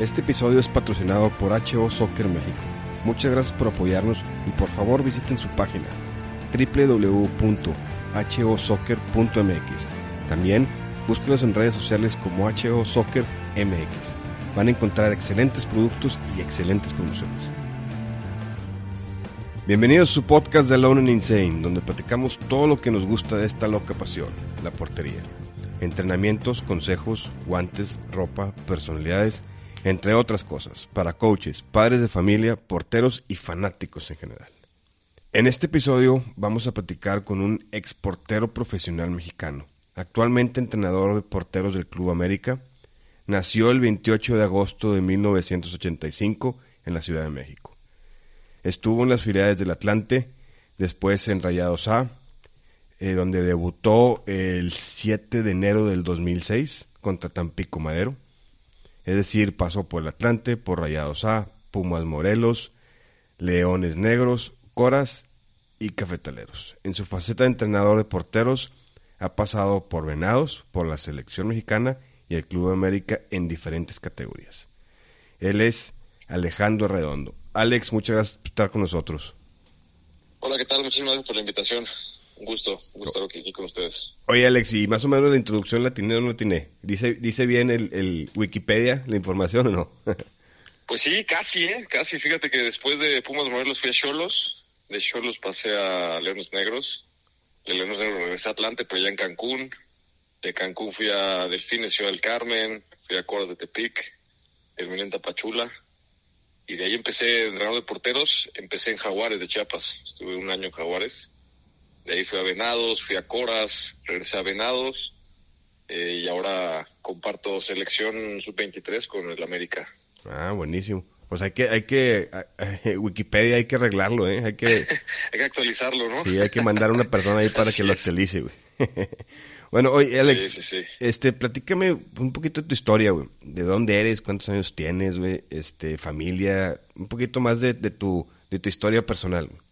Este episodio es patrocinado por HO Soccer México. Muchas gracias por apoyarnos y por favor visiten su página www.hosoccer.mx. También búsquenos en redes sociales como HO Soccer MX. Van a encontrar excelentes productos y excelentes promociones. Bienvenidos a su podcast de Alone and Insane, donde platicamos todo lo que nos gusta de esta loca pasión, la portería. Entrenamientos, consejos, guantes, ropa, personalidades, entre otras cosas, para coaches, padres de familia, porteros y fanáticos en general. En este episodio vamos a platicar con un ex portero profesional mexicano, actualmente entrenador de porteros del Club América. Nació el 28 de agosto de 1985 en la Ciudad de México. Estuvo en las filiales del Atlante, después en Rayados A, eh, donde debutó el 7 de enero del 2006 contra Tampico Madero. Es decir, pasó por el Atlante, por Rayados A, Pumas Morelos, Leones Negros, Coras y Cafetaleros. En su faceta de entrenador de porteros, ha pasado por Venados, por la selección mexicana y el Club de América en diferentes categorías. Él es Alejandro Redondo. Alex, muchas gracias por estar con nosotros. Hola, ¿qué tal? Muchísimas gracias por la invitación. Un gusto, un gusto estar aquí con ustedes. Oye, Alex, y más o menos la introducción la tiene o no tiene. ¿Dice, dice bien el, el Wikipedia la información o no? pues sí, casi, ¿eh? Casi. Fíjate que después de Pumas Morelos fui a Cholos. De Cholos pasé a Leones Negros. De Leones Negros regresé a Atlante, pero ya en Cancún. De Cancún fui a Delfines, Ciudad del Carmen. Fui a Coras de Tepic. Terminé en Tapachula y de ahí empecé entrenador de porteros, empecé en Jaguares de Chiapas, estuve un año en Jaguares, de ahí fui a Venados, fui a Coras, regresé a Venados eh, y ahora comparto selección sub-23 con el América. Ah, buenísimo. Pues hay que, hay que, Wikipedia hay que arreglarlo, ¿eh? Hay que... hay que actualizarlo, ¿no? Sí, hay que mandar a una persona ahí para que lo actualice, güey. Bueno, oye, Alex, este, platícame un poquito de tu historia, güey. ¿De dónde eres? ¿Cuántos años tienes, güey? Este, familia, un poquito más de, de tu, de tu historia personal. Pues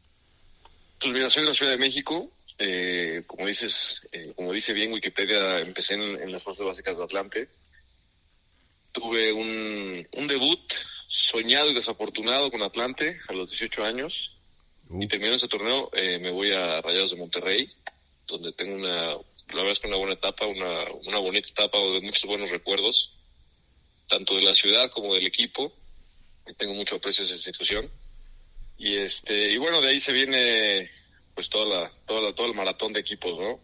soy de la Ciudad de México. Eh, como dices, eh, como dice bien Wikipedia, empecé en, las fuerzas básicas de Atlante. Tuve un, un, debut soñado y desafortunado con Atlante a los 18 años. Y terminando ese torneo, eh, me voy a Rayados de Monterrey, donde tengo una la verdad es que una buena etapa, una, una bonita etapa de muchos buenos recuerdos, tanto de la ciudad como del equipo. Tengo mucho aprecio a esa institución. Y este, y bueno, de ahí se viene pues toda la, toda la, todo el maratón de equipos, ¿no?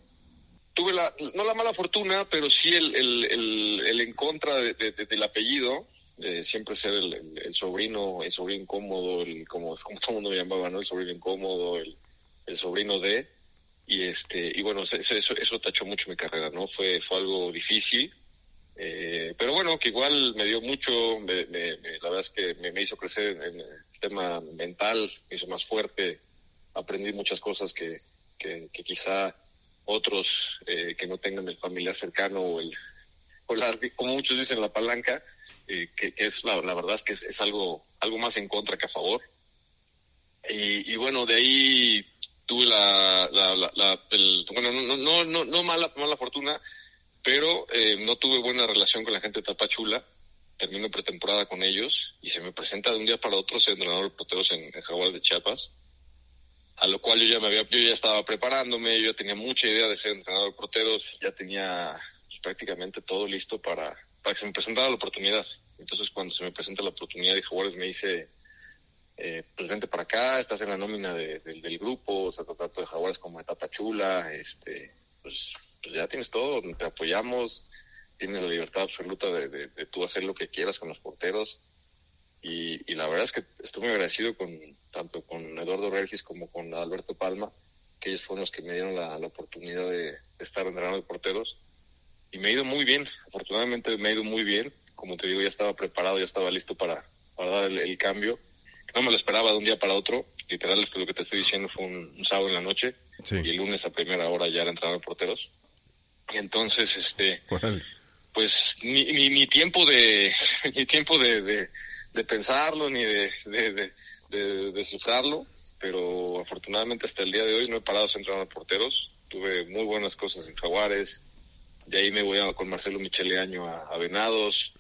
Tuve la, no la mala fortuna, pero sí el, el, el, el en contra de, del apellido, de siempre ser el, el, sobrino, el sobrino incómodo, el, como, como todo el mundo me llamaba, ¿no? El sobrino incómodo, el, el sobrino de, y este y bueno eso, eso, eso tachó mucho mi carrera no fue fue algo difícil eh, pero bueno que igual me dio mucho me, la verdad es que me, hizo crecer en tema mental me hizo más fuerte aprendí muchas cosas que que, quizá otros eh, que no tengan el familiar cercano o el o la, como muchos dicen la palanca eh, que, es la, la verdad es que es, es, algo algo más en contra que a favor y, y bueno de ahí tuve la, la, la, el, bueno, no, no, no, no mala, mala fortuna, pero eh, no tuve buena relación con la gente de Tapachula. Termino pretemporada con ellos y se me presenta de un día para otro ser entrenador de porteros en, en Jaguar de Chiapas. A lo cual yo ya me había, yo ya estaba preparándome, yo tenía mucha idea de ser entrenador de porteros, ya tenía pues, prácticamente todo listo para, para que se me presentara la oportunidad. Entonces cuando se me presenta la oportunidad de Jaguares me dice, eh, pues vente para acá, estás en la nómina de, del grupo, o sea, tanto de Jaguares como de Tapachula, este, pues, pues, ya tienes todo, te apoyamos, tienes la libertad absoluta de, de, tú hacer lo que quieras con los porteros. Y, y, la verdad es que estoy muy agradecido con tanto con Eduardo Regis como con Alberto Palma, que ellos fueron los que me dieron la, la oportunidad de, estar entrenando de porteros. Y me ha ido muy bien, afortunadamente me ha ido muy bien. Como te digo, ya estaba preparado, ya estaba listo para, para dar el cambio no me lo esperaba de un día para otro. Literal, lo que te estoy diciendo fue un, sábado en la noche y el lunes a primera hora ya era entrada de porteros. Y entonces, este, pues ni, ni, ni, tiempo de, ni tiempo de, de, pensarlo ni de, de, de, de, cifrarlo, pero afortunadamente hasta el día de hoy no he parado de entrar a porteros. Tuve muy buenas cosas en Jaguares, de ahí me voy a, con Marcelo Michele Año a, a Venados,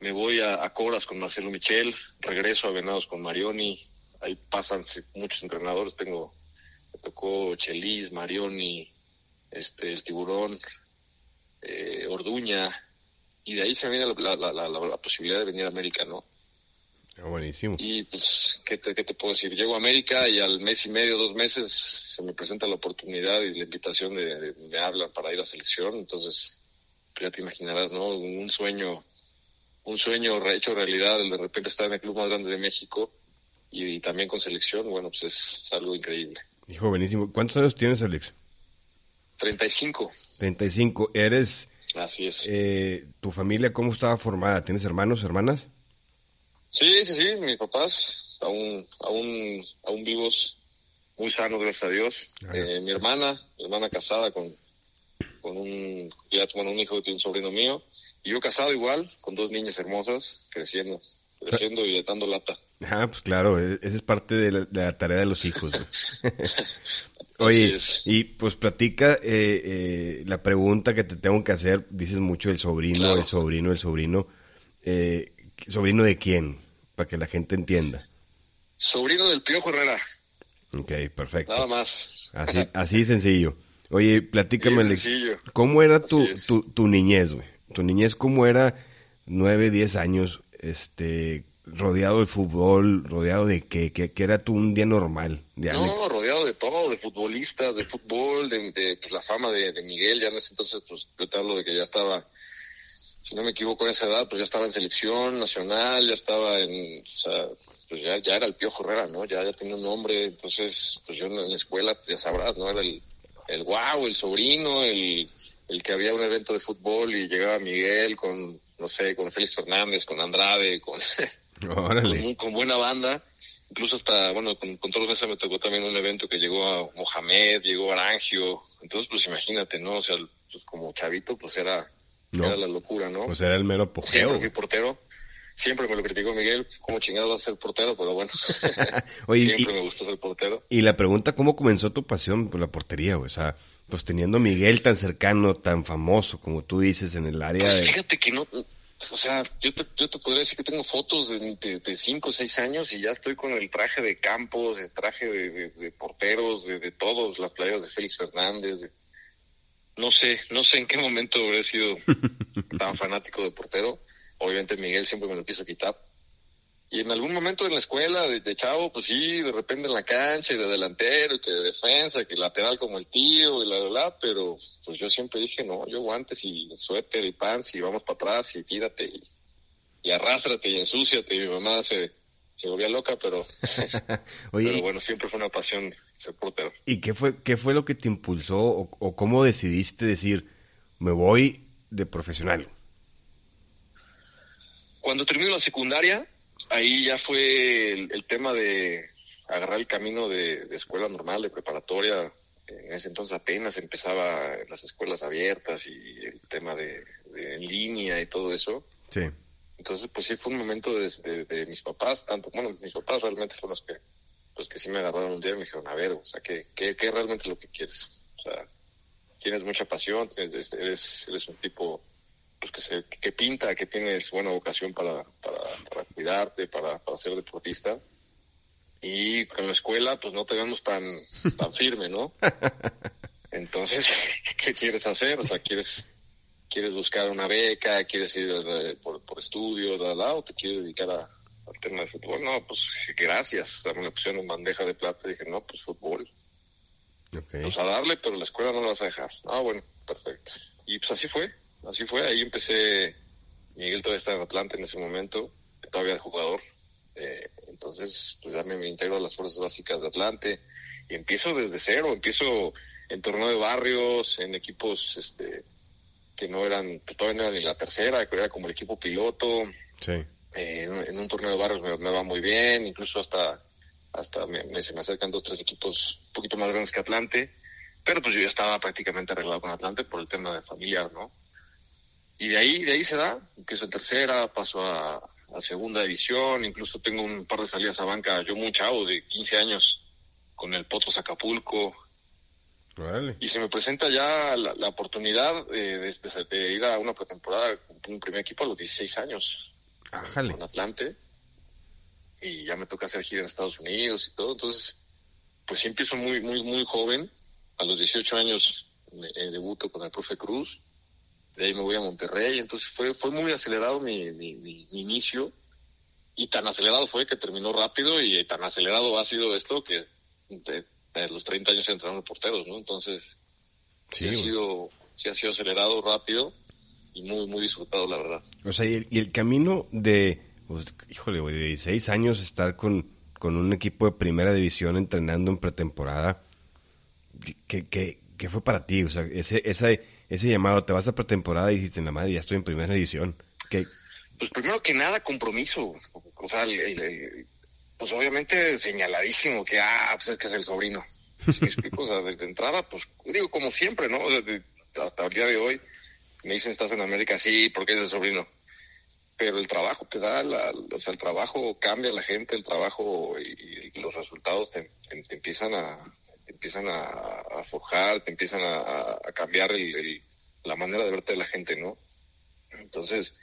me voy a, a Coras con Marcelo Michel, regreso a Venados con Marioni, ahí pasan muchos entrenadores, tengo, me tocó Chelis, Marioni, este, el tiburón, eh, Orduña, y de ahí se viene la, la, la, la, posibilidad de venir a América, ¿no? Ah, buenísimo. Y pues, ¿qué te, ¿qué te puedo decir? Llego a América y al mes y medio, dos meses, se me presenta la oportunidad y la invitación de, de me hablan para ir a selección, entonces, pues, ya te imaginarás, ¿no? Un sueño, un sueño hecho realidad, el de repente estar en el club más grande de México y, y también con selección, bueno, pues es algo increíble. Hijo, buenísimo. ¿Cuántos años tienes, Alex? 35. 35. ¿Eres... Así es. Eh, ¿Tu familia cómo estaba formada? ¿Tienes hermanos, hermanas? Sí, sí, sí. Mis papás aún, aún, aún vivos, muy sanos, gracias a Dios. Eh, mi hermana, mi hermana casada con, con un, ya bueno, un hijo de un sobrino mío. Y yo casado igual, con dos niñas hermosas, creciendo, creciendo y dando lata. Ah, pues claro, e-, esa es parte de la, de la tarea de los hijos. ¿no? Oye, y pues platica eh, eh, la pregunta que te tengo que hacer. Dices mucho el sobrino, claro. el sobrino, el sobrino. Eh, ¿Sobrino de quién? Para que la gente entienda. Sobrino del Piojo Herrera. Ok, perfecto. Nada más. Así, así sencillo. Oye, platícame, Alex, ¿cómo era tu, tu, tu, niñez, güey? Tu niñez, ¿cómo era? Nueve, diez años, este, rodeado de fútbol, rodeado de qué, que, que era tú un día normal. De Alex. no, rodeado de todo, de futbolistas, de fútbol, de, de pues, la fama de, de, Miguel, ya en ese entonces, pues yo te hablo de que ya estaba, si no me equivoco en esa edad, pues ya estaba en selección nacional, ya estaba en, o sea, pues ya, ya era el Piojo Herrera, ¿no? Ya, ya tenía un nombre, entonces, pues yo en la escuela, ya sabrás, ¿no? Era el, el guau, el sobrino, el, el que había un evento de fútbol y llegaba Miguel con, no sé, con Félix Fernández, con Andrade, con... Órale. Con, con, buena banda. Incluso hasta, bueno, con, con todos los meses me tocó también un evento que llegó a Mohamed, llegó a Arangio. Entonces, pues imagínate, ¿no? O sea, pues como chavito, pues era, no. era la locura, ¿no? Pues era el mero apogeo. Siempre fui portero. Siempre me lo criticó Miguel, como chingado vas a ser portero, pero bueno. Oye, Siempre y, me gustó ser portero. Y la pregunta, ¿cómo comenzó tu pasión por la portería, güey? O sea, pues teniendo a Miguel tan cercano, tan famoso, como tú dices, en el área pues de... fíjate que no, o sea, yo te, yo te podría decir que tengo fotos de, de, de cinco o seis años y ya estoy con el traje de campos, el traje de, de, de porteros, de, de todos, las playas de Félix Fernández. De... No sé, no sé en qué momento habré sido tan fanático de portero. Obviamente Miguel siempre me lo quiso quitar. Y en algún momento en la escuela, de, de, chavo, pues sí, de repente en la cancha, y de delantero, y que de defensa, que lateral como el tío, y la, la, la, pero pues yo siempre dije, no, yo guantes y suéter y pants, y vamos para atrás, y tírate, y, y arrástrate, y ensúciate, y mi mamá se, se volvía loca, pero, Oye, pero bueno, siempre fue una pasión ser portero. ¿Y qué fue, qué fue lo que te impulsó, o, o cómo decidiste decir, me voy de profesional? Cuando termino la secundaria, ahí ya fue el, el, tema de agarrar el camino de, de, escuela normal, de preparatoria. En ese entonces apenas empezaba las escuelas abiertas y el tema de, de en línea y todo eso. Sí. Entonces, pues sí fue un momento de, de, de, mis papás, tanto, bueno, mis papás realmente fueron los que, los que sí me agarraron un día y me dijeron, a ver, o sea, ¿qué, qué, qué realmente es lo que quieres? O sea, tienes mucha pasión, tienes, eres, eres un tipo pues que se que pinta que tienes buena vocación para, para, para cuidarte, para, para ser deportista. Y con la escuela, pues no te vemos tan, tan firme, ¿no? Entonces, ¿qué quieres hacer? O sea, ¿quieres, quieres buscar una beca? ¿Quieres ir por, por estudio, da, da, o te quieres dedicar a, al tema de fútbol? No, pues gracias. O sea, me pusieron en bandeja de plata y dije, no, pues fútbol. Okay. Pues a darle, pero la escuela no la vas a dejar. Ah, bueno, perfecto. Y pues así fue así fue, ahí empecé, Miguel todavía estaba en Atlanta en ese momento, todavía de jugador, eh, entonces pues ya me, me, integro a las fuerzas básicas de Atlante y empiezo desde cero, empiezo en torneo de barrios, en equipos este que no eran, que todavía no eran ni la tercera, que era como el equipo piloto, sí. eh, en, en, un torneo de barrios me, me, va muy bien, incluso hasta hasta me, me, se me acercan dos, tres equipos un poquito más grandes que Atlante, pero pues yo ya estaba prácticamente arreglado con Atlante por el tema de familiar, ¿no? Y de ahí, de ahí se da, empiezo en tercera, paso a, a, segunda división, incluso tengo un par de salidas a banca, yo muy chavo, de 15 años, con el Potros Acapulco. Vale. Y se me presenta ya la, la oportunidad de, de, de, ir a una pretemporada con un primer equipo a los 16 años. con Atlante. Y ya me toca hacer gira en Estados Unidos y todo. Entonces, pues sí empiezo muy, muy, muy joven. A los 18 años eh, debuto con el profe Cruz. De ahí me voy a Monterrey. Entonces fue, fue muy acelerado mi, mi, mi, inicio. Y tan acelerado fue que terminó rápido y tan acelerado ha sido esto que de, los 30 años entraron porteros, ¿no? Entonces, sí, ha sido, sí ha sido acelerado, rápido y muy, muy disfrutado, la verdad. O sea, y el, camino de, pues, híjole, de 16 años estar con, con un equipo de primera división entrenando en pretemporada, ¿qué, qué, qué fue para ti? O sea, ese, ese, ese llamado, te vas a pretemporada y en la madre, ya estoy en primera división. ¿Qué? Pues primero que nada, compromiso. O sea, pues obviamente señaladísimo que, ah, pues es que es el sobrino. ¿Sí me explico? O sea, desde entrada, pues digo, como siempre, ¿no? hasta el día de hoy, me dicen, estás en América, sí, porque es el sobrino. Pero el trabajo te da, la, o sea, el trabajo cambia a la gente, el trabajo y, los resultados te, empiezan a empiezan a, forjar, te empiezan a, cambiar el, la manera de verte de la gente, ¿no? Entonces,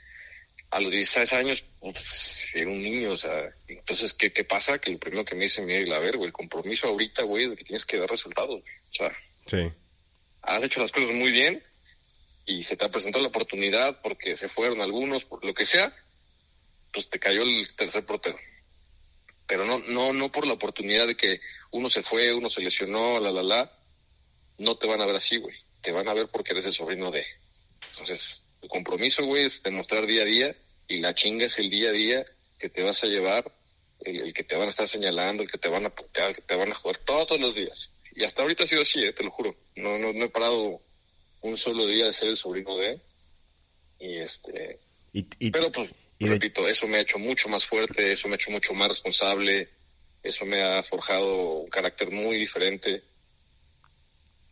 a los 16 años, pues, era un niño, o sea, entonces, ¿qué, ¿qué pasa? Que lo primero que me dice Miguel, a ver, güey, el compromiso ahorita, güey, es de que tienes que dar resultados, o sea, sí. has hecho las cosas muy bien, y se te ha presentado la oportunidad porque se fueron algunos, por lo que sea, pues te cayó el tercer portero. Pero no, no, no por la oportunidad de que uno se fue, uno se lesionó, la, la, la. No te van a ver así, güey. Te van a ver porque eres el sobrino de. Entonces, el compromiso, güey, es demostrar día a día y la chinga es el día a día que te vas a llevar, el, que te van a estar señalando, el que te van a putear, el que te van a jugar todos los días. Y hasta ahorita ha sido así, eh, te lo juro. No, no, no he parado un solo día de ser el sobrino de y este pero pues repito eso me ha hecho mucho más fuerte eso me ha hecho mucho más responsable eso me ha forjado un carácter muy diferente.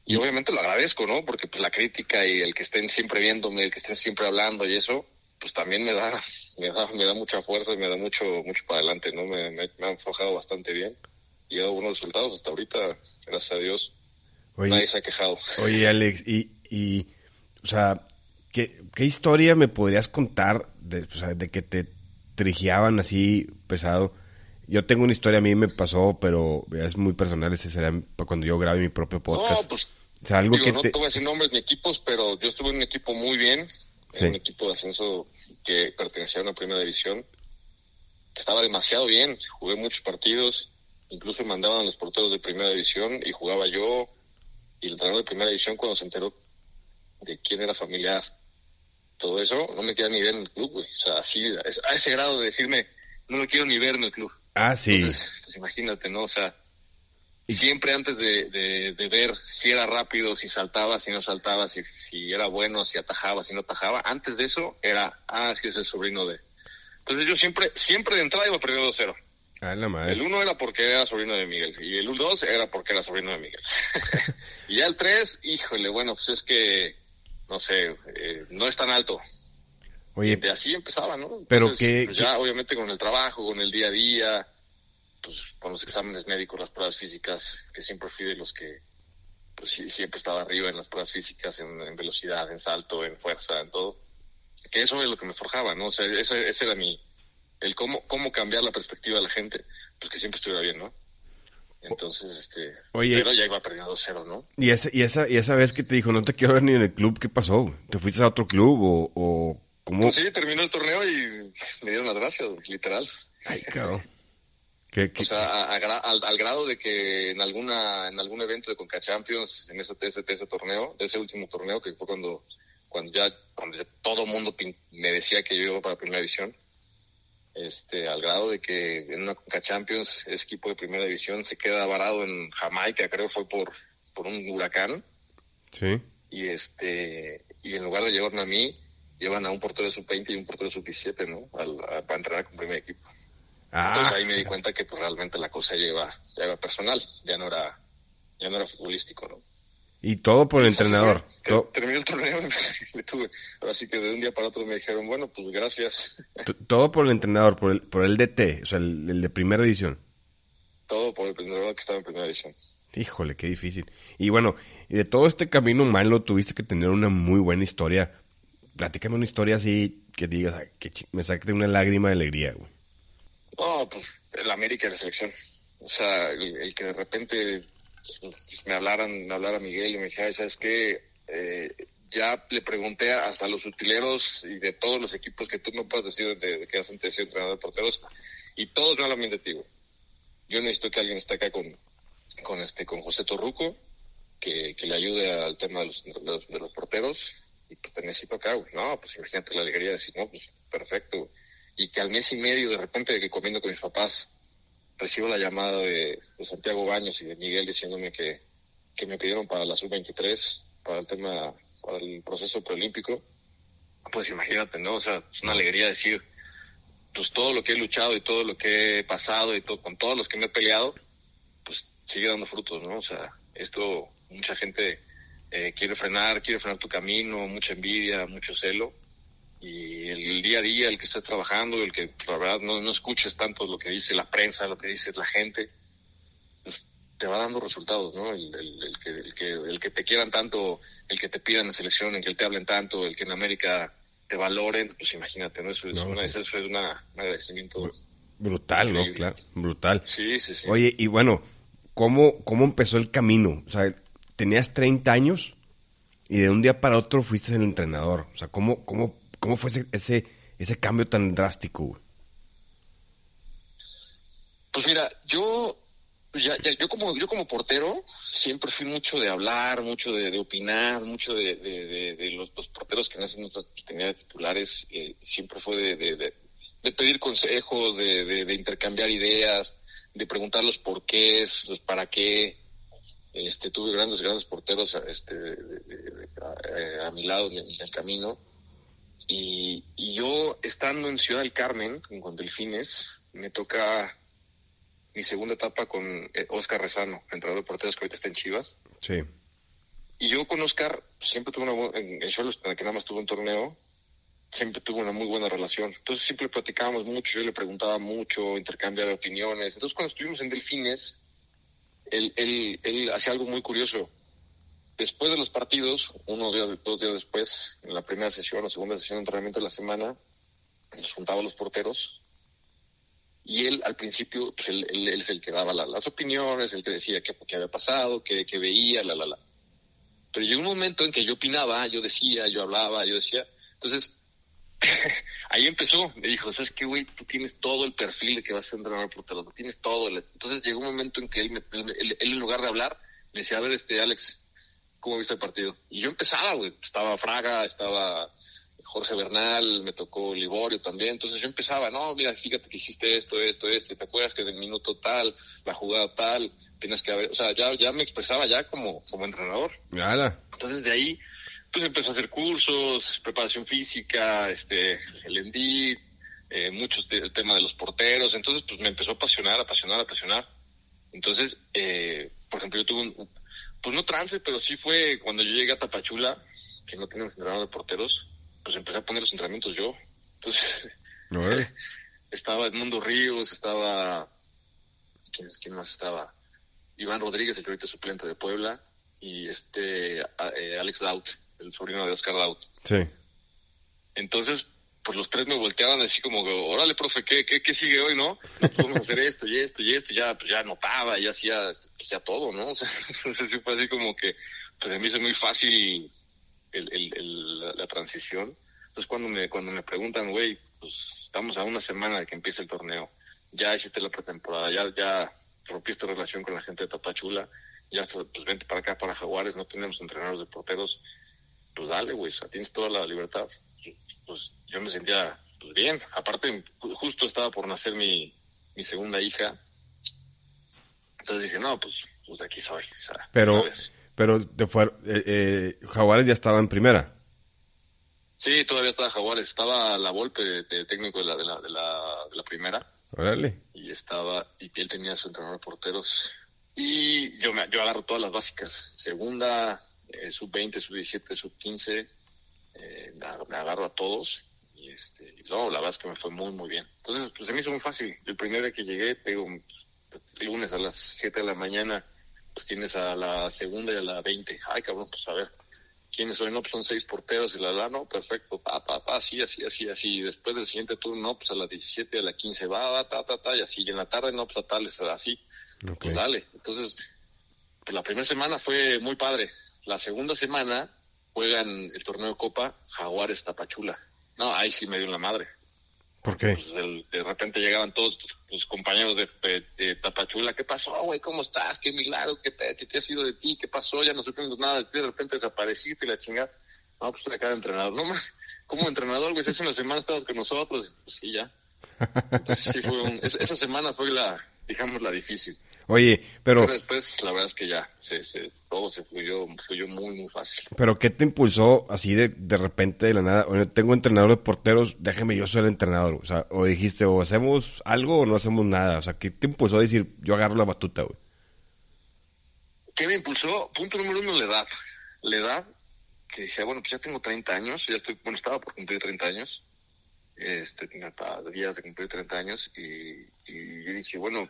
Y obviamente lo agradezco no porque pues la crítica y el que estén siempre viéndome el que estén siempre hablando y eso pues también me da me da me da mucha fuerza y me da mucho mucho para adelante no me, me, han forjado bastante bien y he dado buenos resultados hasta ahorita gracias a Dios. Nadie se ha quejado. Oye Alex y y, o sea, ¿qué, qué historia me podrías contar de, o sea, de que te trigiaban así pesado? Yo tengo una historia, a mí me pasó, pero es muy personal, ese será cuando yo grabe mi propio podcast. No, pues, o sea, algo que no te... voy a decir nombres ni equipos, pero yo estuve en un equipo muy bien, en un equipo de ascenso que pertenecía a una primera división. Estaba demasiado bien, jugué muchos partidos, incluso mandaban los porteros de primera división y jugaba yo. Y el entrenador de primera división cuando se enteró de quién era familiar, todo eso, no me queda ni ver en el club, güey. O sea, así, a ese grado de decirme, no lo quiero ni ver en el club. Ah, sí. Entonces, pues imagínate, ¿no? O sea, siempre antes de, de, ver si era rápido, si saltaba, si no saltaba, si, si era bueno, si atajaba, si no atajaba, antes de eso era, ah, es que es el sobrino de... Entonces yo siempre, siempre de entrada iba perdiendo 2-0. Ah, la madre. El 1 era porque era sobrino de Miguel y el 2 era porque era sobrino de Miguel. y ya el 3, híjole, bueno, pues es que no sé, eh, no es tan alto. Oye, así empezaba, ¿no? pero que pues ya obviamente con el trabajo, con el día a día, pues con los exámenes médicos, las pruebas físicas, que siempre fui de los que pues sí, siempre estaba arriba en las pruebas físicas, en, velocidad, en salto, en fuerza, en todo. Que eso es lo que me forjaba, ¿no? O sea, ese, ese era mi, el cómo, cómo cambiar la perspectiva de la gente, pues que siempre estuviera bien, ¿no? Entonces, este, Oye, pero ya iba perdiendo cero, ¿no? Y esa, y esa, y esa vez que te dijo, no te quiero ver ni en el club, ¿qué pasó? ¿Te fuiste a otro club o, o cómo? Pues sí, terminó el torneo y me dieron las gracias, literal. Ay, cabrón. O sea, al, grado de que en alguna, en algún evento de Conca Champions, en ese, ese, ese torneo, ese último torneo, que fue cuando, cuando ya, cuando ya todo mundo me decía que yo iba para primera división, este, al grado de que en una Conca Champions, ese equipo de primera división se queda varado en Jamaica, creo fue por, por un huracán. Sí. Y este, y en lugar de llevarme a mí, llevan a un portero de sub-20 y un portero de sub-17, ¿no? para entrenar con primer equipo. Ah. Entonces ahí me di cuenta que pues, realmente la cosa ya iba, ya iba personal, ya no era, ya no era futbolístico, ¿no? Y todo por el entrenador. Terminó el torneo y tuve. Así que de un día para otro me dijeron, bueno, pues gracias. Todo por el entrenador, por el, por el DT, o sea, el, de primera división. Todo por el entrenador que estaba en primera división. Híjole, qué difícil. Y bueno, de todo este camino malo tuviste que tener una muy buena historia platícame una historia así que digas, que me saque una lágrima de alegría, güey. No, pues el América de la selección. O sea, el, que de repente pues, me hablaran, me hablara Miguel y me dijera, ¿sabes qué? Eh, ya le pregunté hasta los utileros y de todos los equipos que tú no puedes decir de, que hacen sido entrenador de porteros y todos me hablan de ti, Yo necesito que alguien esté acá con, con este, con José Torruco, que, que le ayude al tema de los, de los, porteros y pues te necesito acá, No, pues imagínate la alegría de decir, no, pues perfecto. Y que al mes y medio de repente que comiendo con mis papás recibo la llamada de, Santiago Baños y de Miguel diciéndome que, que me pidieron para la sub-23, para el tema para el proceso preolímpico, pues imagínate, ¿no? O sea, es una alegría decir, pues todo lo que he luchado y todo lo que he pasado y todo, con todos los que me he peleado, pues sigue dando frutos, ¿no? O sea, esto mucha gente eh, quiere frenar, quiere frenar tu camino, mucha envidia, mucho celo. Y el, día a día, el que estés trabajando, el que la verdad no, no escuches tanto lo que dice la prensa, lo que dice la gente, te va dando resultados, ¿no? El, que, el, que, el que te quieran tanto, el que te pidan en selección, el que te hablen tanto, el que en América te valoren, pues imagínate, ¿no? Eso es, una, eso es un agradecimiento. Brutal, ¿no? Claro, brutal. Sí, sí, sí. Oye, y bueno, ¿cómo, ¿cómo empezó el camino? O sea, tenías 30 años y de un día para otro fuiste el entrenador. O sea, ¿cómo, cómo, cómo fue ese, ese, cambio tan drástico? Pues mira, yo pues ya, yo como yo como portero siempre fui mucho de hablar, mucho de, opinar, mucho de, de, los, porteros que nacen en nuestra de titulares, eh, siempre fue de, pedir consejos, de, intercambiar ideas, de preguntar los porqués, los para qué. Este, tuve grandes, grandes porteros este, a, mi lado en, el camino. Y, y yo, estando en Ciudad del Carmen, con Delfines, me toca mi segunda etapa con Oscar eh, Rezano, entrenador de porteros que ahorita está en Chivas. Sí. Y yo con Oscar siempre tuve una en, en Cholos, en el que nada más tuve un torneo, siempre tuve una muy buena relación. Entonces siempre platicábamos mucho, yo le preguntaba mucho, intercambiaba opiniones. Entonces cuando estuvimos en Delfines, él, él, él hacía algo muy curioso. Después de los partidos, uno o dos días después, en la primera sesión o segunda sesión de entrenamiento de la semana, nos juntaba los porteros y él al principio, pues él, es el que daba las opiniones, el que decía qué, había pasado, qué, veía, la, la, la. Pero llegó un momento en que yo opinaba, yo decía, yo hablaba, yo decía. Entonces, ahí empezó. Me dijo, ¿sabes qué, güey? Tú tienes todo el perfil que vas a ser entrenador portero, tienes todo. Entonces llegó un momento en que él, en lugar de hablar, me decía, a ver, este, Alex, ¿cómo viste el partido? Y yo empezaba, güey. Estaba Fraga, estaba Jorge Bernal, me tocó Liborio también, entonces yo empezaba, no, mira, fíjate que hiciste esto, esto, esto, te acuerdas que en el minuto tal, la jugada tal, tienes que haber, o sea, ya, ya me expresaba ya como, como entrenador. Entonces de ahí, pues empezó a hacer cursos, preparación física, este, el ENDI, eh, muchos el tema de los porteros, entonces pues me empezó a apasionar, apasionar, apasionar. Entonces, eh, por ejemplo, yo tuve un, pues no trance, pero sí fue cuando yo llegué a Tapachula, que no tenemos entrenador de porteros, pues empecé a poner los entrenamientos yo. Entonces, estaba Edmundo Ríos, estaba, ¿quién, ¿quién, más estaba? Iván Rodríguez, el que ahorita es suplente de Puebla, y este eh, Alex Daut, el sobrino de Oscar Daut. Sí. Entonces, pues los tres me volteaban así como, órale, profe, ¿qué, qué, qué sigue hoy, no? Pues vamos a hacer esto y esto y esto, ya, pues ya anotaba, ya hacía, pues ya todo, ¿no? Entonces sí fue así como que, pues a mí es muy fácil el, el, la transición. Entonces cuando me, cuando me preguntan, güey, pues estamos a una semana de que empiece el torneo, ya hiciste la pretemporada, ya, ya rompiste relación con la gente de Tapachula, ya pues vente para acá, para Jaguares, no tenemos entrenadores de porteros, pues dale, güey, o tienes toda la libertad. Pues yo me sentía pues bien, aparte justo estaba por nacer mi, mi segunda hija, entonces dije, no, pues, pues de aquí soy. Pero, pero te fue, eh, eh, Jaguares ya estaba en primera. Sí, todavía estaba Jaguares. Estaba la Volpe de, técnico de la, de la, de la, de la primera. Órale. Y estaba, y él tenía su entrenador de porteros. Y yo, me, yo agarro todas las básicas. Segunda, eh, sub-20, sub-17, sub-15. Eh, me agarro a todos. Y este, y luego la verdad es que me fue muy, muy bien. Entonces, pues se me hizo muy fácil. El primer día que llegué, tengo lunes a las 7 de la mañana pues tienes a la segunda y a la 20. Ay, cabrón, pues a ver. ¿quiénes son? No, pues son seis porteros y la la, no, perfecto, pa, pa, pa, así, así, así, así. Después del siguiente turno, no, pues a las 17, a las 15 va, va, ta, ta, ta, y así. Y en la tarde, no, pues a tales, así. Pues dale. Entonces, pues la primera semana fue muy padre. La segunda semana juegan el torneo de Copa Jaguares Tapachula. No, ahí sí me dio la madre. ¿Por qué? Pues de repente llegaban todos tus, compañeros de, Tapachula. ¿Qué pasó, güey? ¿Cómo estás? ¿Qué milagro? ¿Qué te, qué te ha sido de ti? ¿Qué pasó? Ya no supimos nada de ti. De repente desapareciste y la chingada. No, pues acá de entrenador. No, más, como entrenador, güey, hace una semana estabas con nosotros. Pues sí, ya. Entonces sí fue un, esa semana fue la, digamos, la difícil. Oye, pero... después, la verdad es que ya, se, se, todo se fluyó, fluyó muy, muy fácil. Pero ¿qué te impulsó así de, de repente, de la nada? Oye, tengo entrenador de porteros, déjeme yo ser el entrenador. O sea, o dijiste, o hacemos algo o no hacemos nada. O sea, ¿qué te impulsó a decir, yo agarro la batuta, güey? ¿Qué me impulsó? Punto número uno, la edad. La edad, que decía, bueno, pues ya tengo 30 años, ya estoy, bueno, estaba por cumplir 30 años. Este, tenía días de cumplir 30 años y, y yo dije, bueno,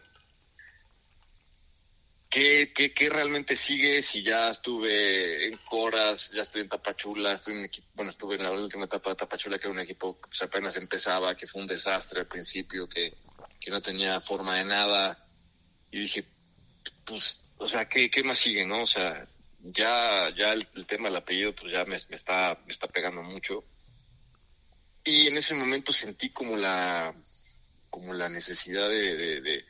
¿Qué, qué, qué realmente sigue? Si ya estuve en Coras, ya estoy en Tapachula, estoy en equipo, bueno, estuve en la última etapa de Tapachula, que era un equipo que pues, apenas empezaba, que fue un desastre al principio, que, que no tenía forma de nada. Y dije, pues, o sea, ¿qué, qué más sigue, no? O sea, ya, ya el, tema del apellido, pues ya me, me, está, me está pegando mucho. Y en ese momento sentí como la, como la necesidad de, de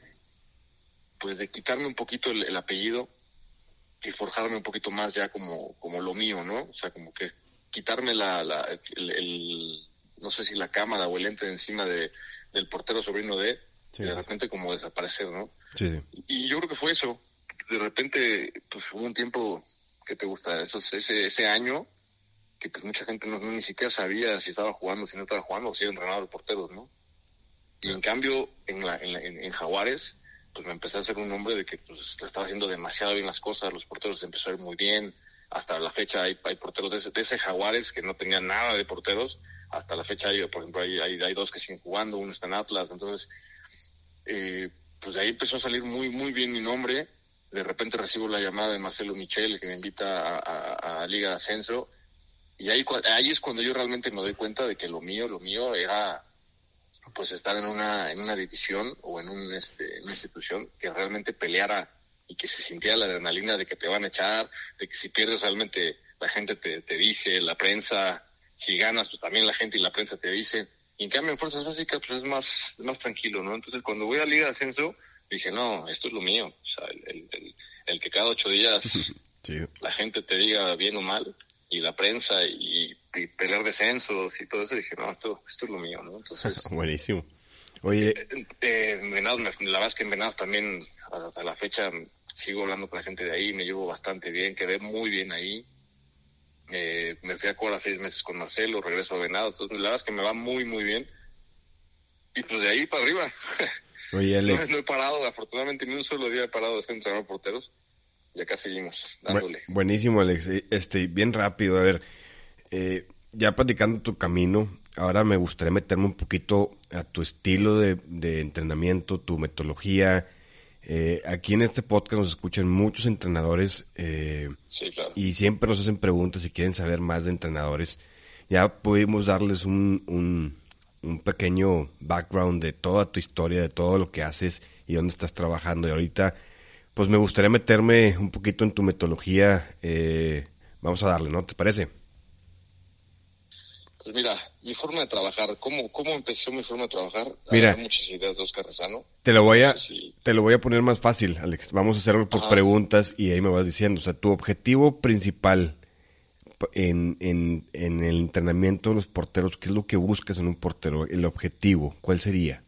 pues de quitarme un poquito el, apellido y forjarme un poquito más ya como, como lo mío, ¿no? O sea, como que quitarme la, la el, no sé si la cámara o el ente encima de, del portero sobrino de, de repente como desaparecer, ¿no? Sí, sí. Y yo creo que fue eso. De repente, pues hubo un tiempo que te gusta, eso, ese, ese año, que pues mucha gente no, ni siquiera sabía si estaba jugando, si no estaba jugando, o si era entrenador de porteros, ¿no? Y en cambio, en, la, en, en Jaguares, pues me empecé a hacer un nombre de que pues estaba haciendo demasiado bien las cosas, los porteros empezaron muy bien, hasta la fecha hay, hay porteros de ese, de ese, Jaguares que no tenían nada de porteros, hasta la fecha hay, por ejemplo, hay, hay, hay dos que siguen jugando, uno está en Atlas, entonces, eh, pues de ahí empezó a salir muy, muy bien mi nombre, de repente recibo la llamada de Marcelo Michel que me invita a Liga de Ascenso, y ahí, ahí es cuando yo realmente me doy cuenta de que lo mío, lo mío era pues estar en una, en una división o en, un, este, una institución que realmente peleara y que se sintiera la adrenalina de que te van a echar, de que si pierdes realmente la gente te, te dice, la prensa, si ganas pues también la gente y la prensa te dice. Y en cambio en fuerzas básicas pues es más, más tranquilo, ¿no? Entonces cuando voy a Liga de Ascenso dije, no, esto es lo mío. O sea, el, el, el, que cada ocho días la gente te diga bien o mal y la prensa y y pelear descensos y todo eso, dije, no, esto, esto es lo mío, ¿no? Entonces... Buenísimo. Oye... Eh, eh, Venados, la verdad es que en Venados también, hasta la fecha, sigo hablando con la gente de ahí, me llevo bastante bien, quedé muy bien ahí. Eh, me fui a Cora seis meses con Marcelo, regreso a Venados, entonces la verdad es que me va muy, muy bien. Y pues de ahí para arriba. Oye, Alex. No, he parado, afortunadamente ni un solo día he parado de ser entrenador porteros. Y acá seguimos, dándole. buenísimo, Alex. Este, bien rápido, a ver eh, ya platicando tu camino, ahora me gustaría meterme un poquito a tu estilo de, entrenamiento, tu metodología. Eh, aquí en este podcast nos escuchan muchos entrenadores eh, y siempre nos hacen preguntas si quieren saber más de entrenadores. Ya pudimos darles un, un, un pequeño background de toda tu historia, de todo lo que haces y dónde estás trabajando. Y ahorita, pues me gustaría meterme un poquito en tu metodología. Eh, vamos a darle, ¿no? ¿Te parece? Pues mira, mi forma de trabajar, ¿cómo, cómo empezó mi forma de trabajar? Mira, Hay muchas ideas de Oscar Rezano. Te lo voy a, te lo voy a poner más fácil, Alex. Vamos a hacerlo por preguntas y ahí me vas diciendo. O sea, tu objetivo principal en, en, en el entrenamiento de los porteros, ¿qué es lo que buscas en un portero? El objetivo, ¿cuál sería?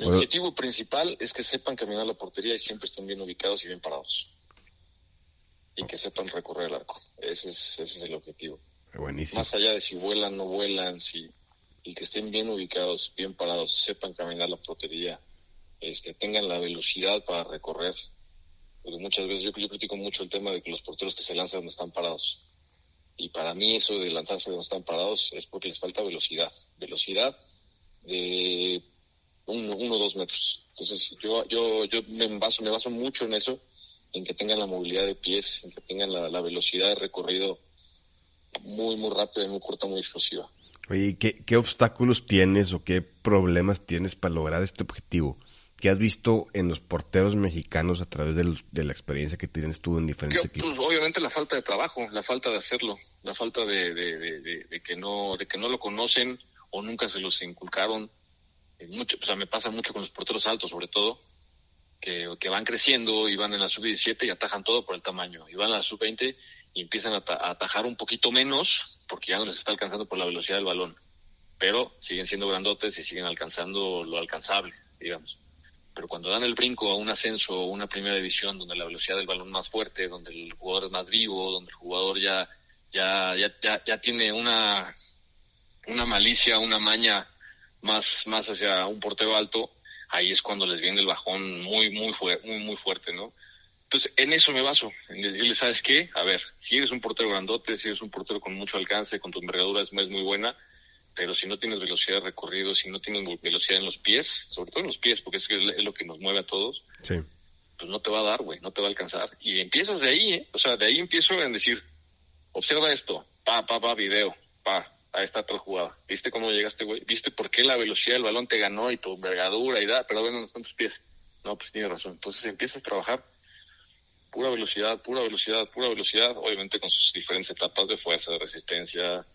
El objetivo principal es que sepan caminar la portería y siempre estén bien ubicados y bien parados. Y que sepan recorrer el arco. Ese es, ese es el objetivo. Más allá de si vuelan, no vuelan, si y que estén bien ubicados, bien parados, sepan caminar la portería, este, tengan la velocidad para recorrer. Porque muchas veces yo, yo critico mucho el tema de que los porteros que se lanzan no están parados. Y para mí eso de lanzarse donde están parados es porque les falta velocidad. Velocidad de uno, o dos metros. Entonces yo, yo, yo me baso, me baso mucho en eso, en que tengan la movilidad de pies, en que tengan la, la velocidad de recorrido muy, muy rápida, muy corta, muy explosiva. Oye, ¿qué, ¿qué obstáculos tienes o qué problemas tienes para lograr este objetivo? ¿Qué has visto en los porteros mexicanos a través de, de la experiencia que tienes tú en diferentes equipos? Pues, obviamente la falta de trabajo, la falta de hacerlo, la falta de, de, de, que no de que no lo conocen o nunca se los inculcaron. Eh, mucho, o sea, me pasa mucho con los porteros altos, sobre todo, que, que van creciendo y van en la sub-17 y atajan todo por el tamaño. Y van a la sub-20 y empiezan a, atajar un poquito menos porque ya no les está alcanzando por la velocidad del balón. Pero siguen siendo grandotes y siguen alcanzando lo alcanzable, digamos pero cuando dan el brinco a un ascenso o una primera división donde la velocidad del balón es más fuerte, donde el jugador es más vivo, donde el jugador ya ya ya ya, tiene una una malicia, una maña más más hacia un portero alto, ahí es cuando les viene el bajón muy muy muy muy fuerte, ¿no? Entonces, en eso me baso, en decirles, ¿sabes qué? A ver, si eres un portero grandote, si eres un portero con mucho alcance, con tu envergadura es muy buena, pero si no tienes velocidad de recorrido, si no tienes velocidad en los pies, sobre todo en los pies, porque es, lo que nos mueve a todos, pues no te va a dar, güey, no te va a alcanzar. Y empiezas de ahí, ¿eh? O sea, de ahí empiezo a decir, observa esto, pa, pa, pa, video, pa, ahí está otra jugada. ¿Viste cómo llegaste, güey? ¿Viste por qué la velocidad del balón te ganó y tu envergadura y da, pero bueno, no están tus pies? No, pues tienes razón. Entonces empiezas a trabajar pura velocidad, pura velocidad, pura velocidad, obviamente con sus diferentes etapas de fuerza, de resistencia,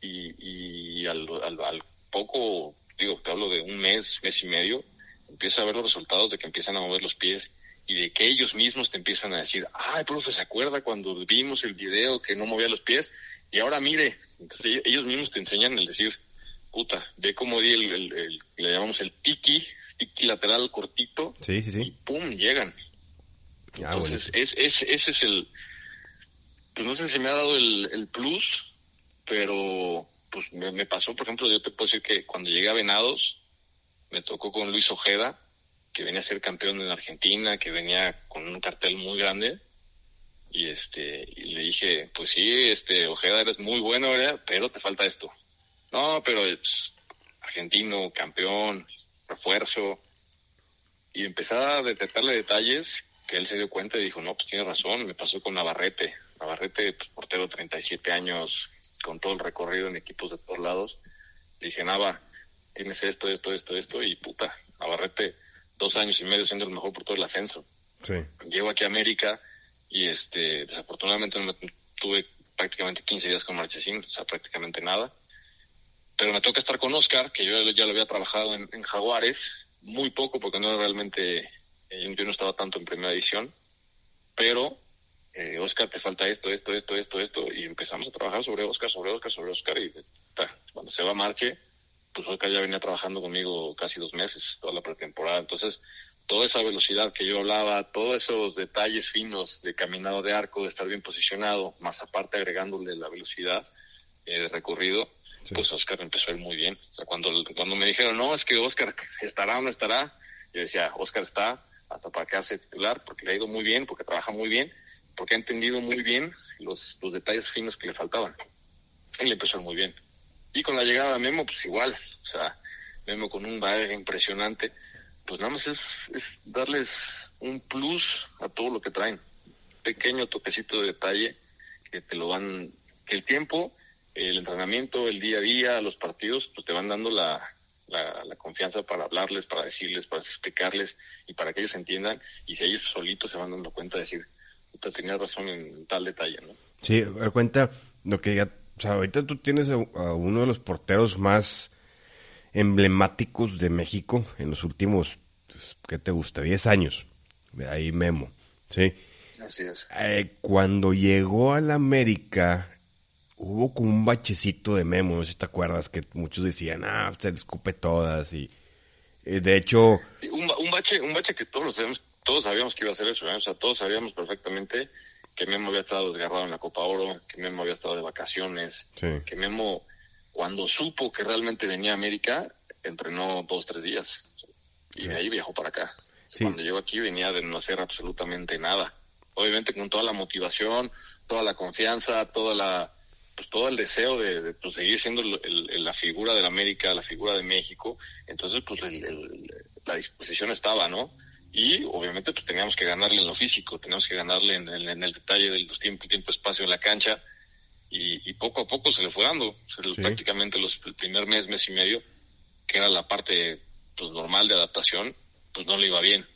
y, y al, al, poco, digo, te hablo de un mes, mes y medio, empieza a ver los resultados de que empiezan a mover los pies y de que ellos mismos te empiezan a decir, ay, profe, ¿se acuerda cuando vimos el video que no movía los pies? Y ahora mire, entonces ellos mismos te enseñan el decir, puta, ve cómo di el, le llamamos el tiki, tiki lateral cortito, sí, sí, sí. y pum, llegan. Ah, entonces, es, es, ese es el, pues no sé si me ha dado el, el plus, pero pues me, pasó, por ejemplo, yo te puedo decir que cuando llegué a Venados, me tocó con Luis Ojeda, que venía a ser campeón en Argentina, que venía con un cartel muy grande, y este, y le dije, pues sí, este, Ojeda eres muy bueno, pero te falta esto. No, pero es argentino, campeón, refuerzo, y empezaba a detectarle detalles que él se dio cuenta y dijo, no, pues tiene razón, me pasó con Navarrete. Navarrete, pues, portero 37 años, con todo el recorrido en equipos de todos lados. dije, Nava, tienes esto, esto, esto, esto, y puta, Navarrete, dos años y medio siendo el mejor por todo el ascenso. Sí. Llego aquí a América y este, desafortunadamente no tuve prácticamente 15 días con Marchesín, o sea, prácticamente nada. Pero me toca estar con Oscar, que yo ya lo había trabajado en, Jaguares, muy poco porque no realmente, eh, yo no estaba tanto en primera edición, pero eh, Oscar, te falta esto, esto, esto, esto, esto, y empezamos a trabajar sobre Oscar, sobre Oscar, sobre Oscar, y cuando se va a Marche, pues Oscar ya venía trabajando conmigo casi dos meses, toda la pretemporada, entonces toda esa velocidad que yo hablaba, todos esos detalles finos de caminado de arco, de estar bien posicionado, más aparte agregándole la velocidad eh, de recorrido, pues Oscar empezó a ir muy bien. O sea, cuando, cuando me dijeron, no, es que Oscar estará o no estará, yo decía, Oscar está hasta para que hace titular, porque le ha ido muy bien, porque trabaja muy bien, porque ha entendido muy bien los, los detalles finos que le faltaban. Él empezó muy bien. Y con la llegada de Memo, pues igual, o sea, Memo con un baile impresionante, pues nada más es, es darles un plus a todo lo que traen. Pequeño toquecito de detalle que te lo van, que el tiempo, el entrenamiento, el día a día, los partidos, pues te van dando la, la, la, confianza para hablarles, para decirles, para explicarles y para que ellos entiendan. Y si ellos solitos se van dando cuenta de decir, te tenías razón en tal detalle, ¿no? Sí, a cuenta lo que ya, o sea, ahorita tú tienes a, uno de los porteros más emblemáticos de México en los últimos, pues, ¿qué te gusta? 10 años. Ahí Memo, ¿sí? Así es. Eh, cuando llegó a la América, hubo como un bachecito de Memo, no sé si te acuerdas, que muchos decían, ah, se le escupe todas y... Eh, de hecho... Un, un, bache, un bache que todos lo sabemos todos sabíamos que iba a ser eso, ¿eh? o sea, todos sabíamos perfectamente que Memo había estado desgarrado en la Copa Oro, que Memo había estado de vacaciones, que Memo, cuando supo que realmente venía a América, entrenó dos, tres días, y de ahí viajó para acá. Cuando llegó aquí venía de no hacer absolutamente nada. Obviamente con toda la motivación, toda la confianza, toda la, pues todo el deseo de, pues, seguir siendo la figura de la América, la figura de México. Entonces, pues la disposición estaba, ¿no? y obviamente pues teníamos que ganarle en lo físico, teníamos que ganarle en, el detalle de los tiempo, tiempo, espacio en la cancha y, poco a poco se le fue dando. Prácticamente los, el primer mes, mes y medio, que era la parte pues, normal de adaptación, pues no le iba bien.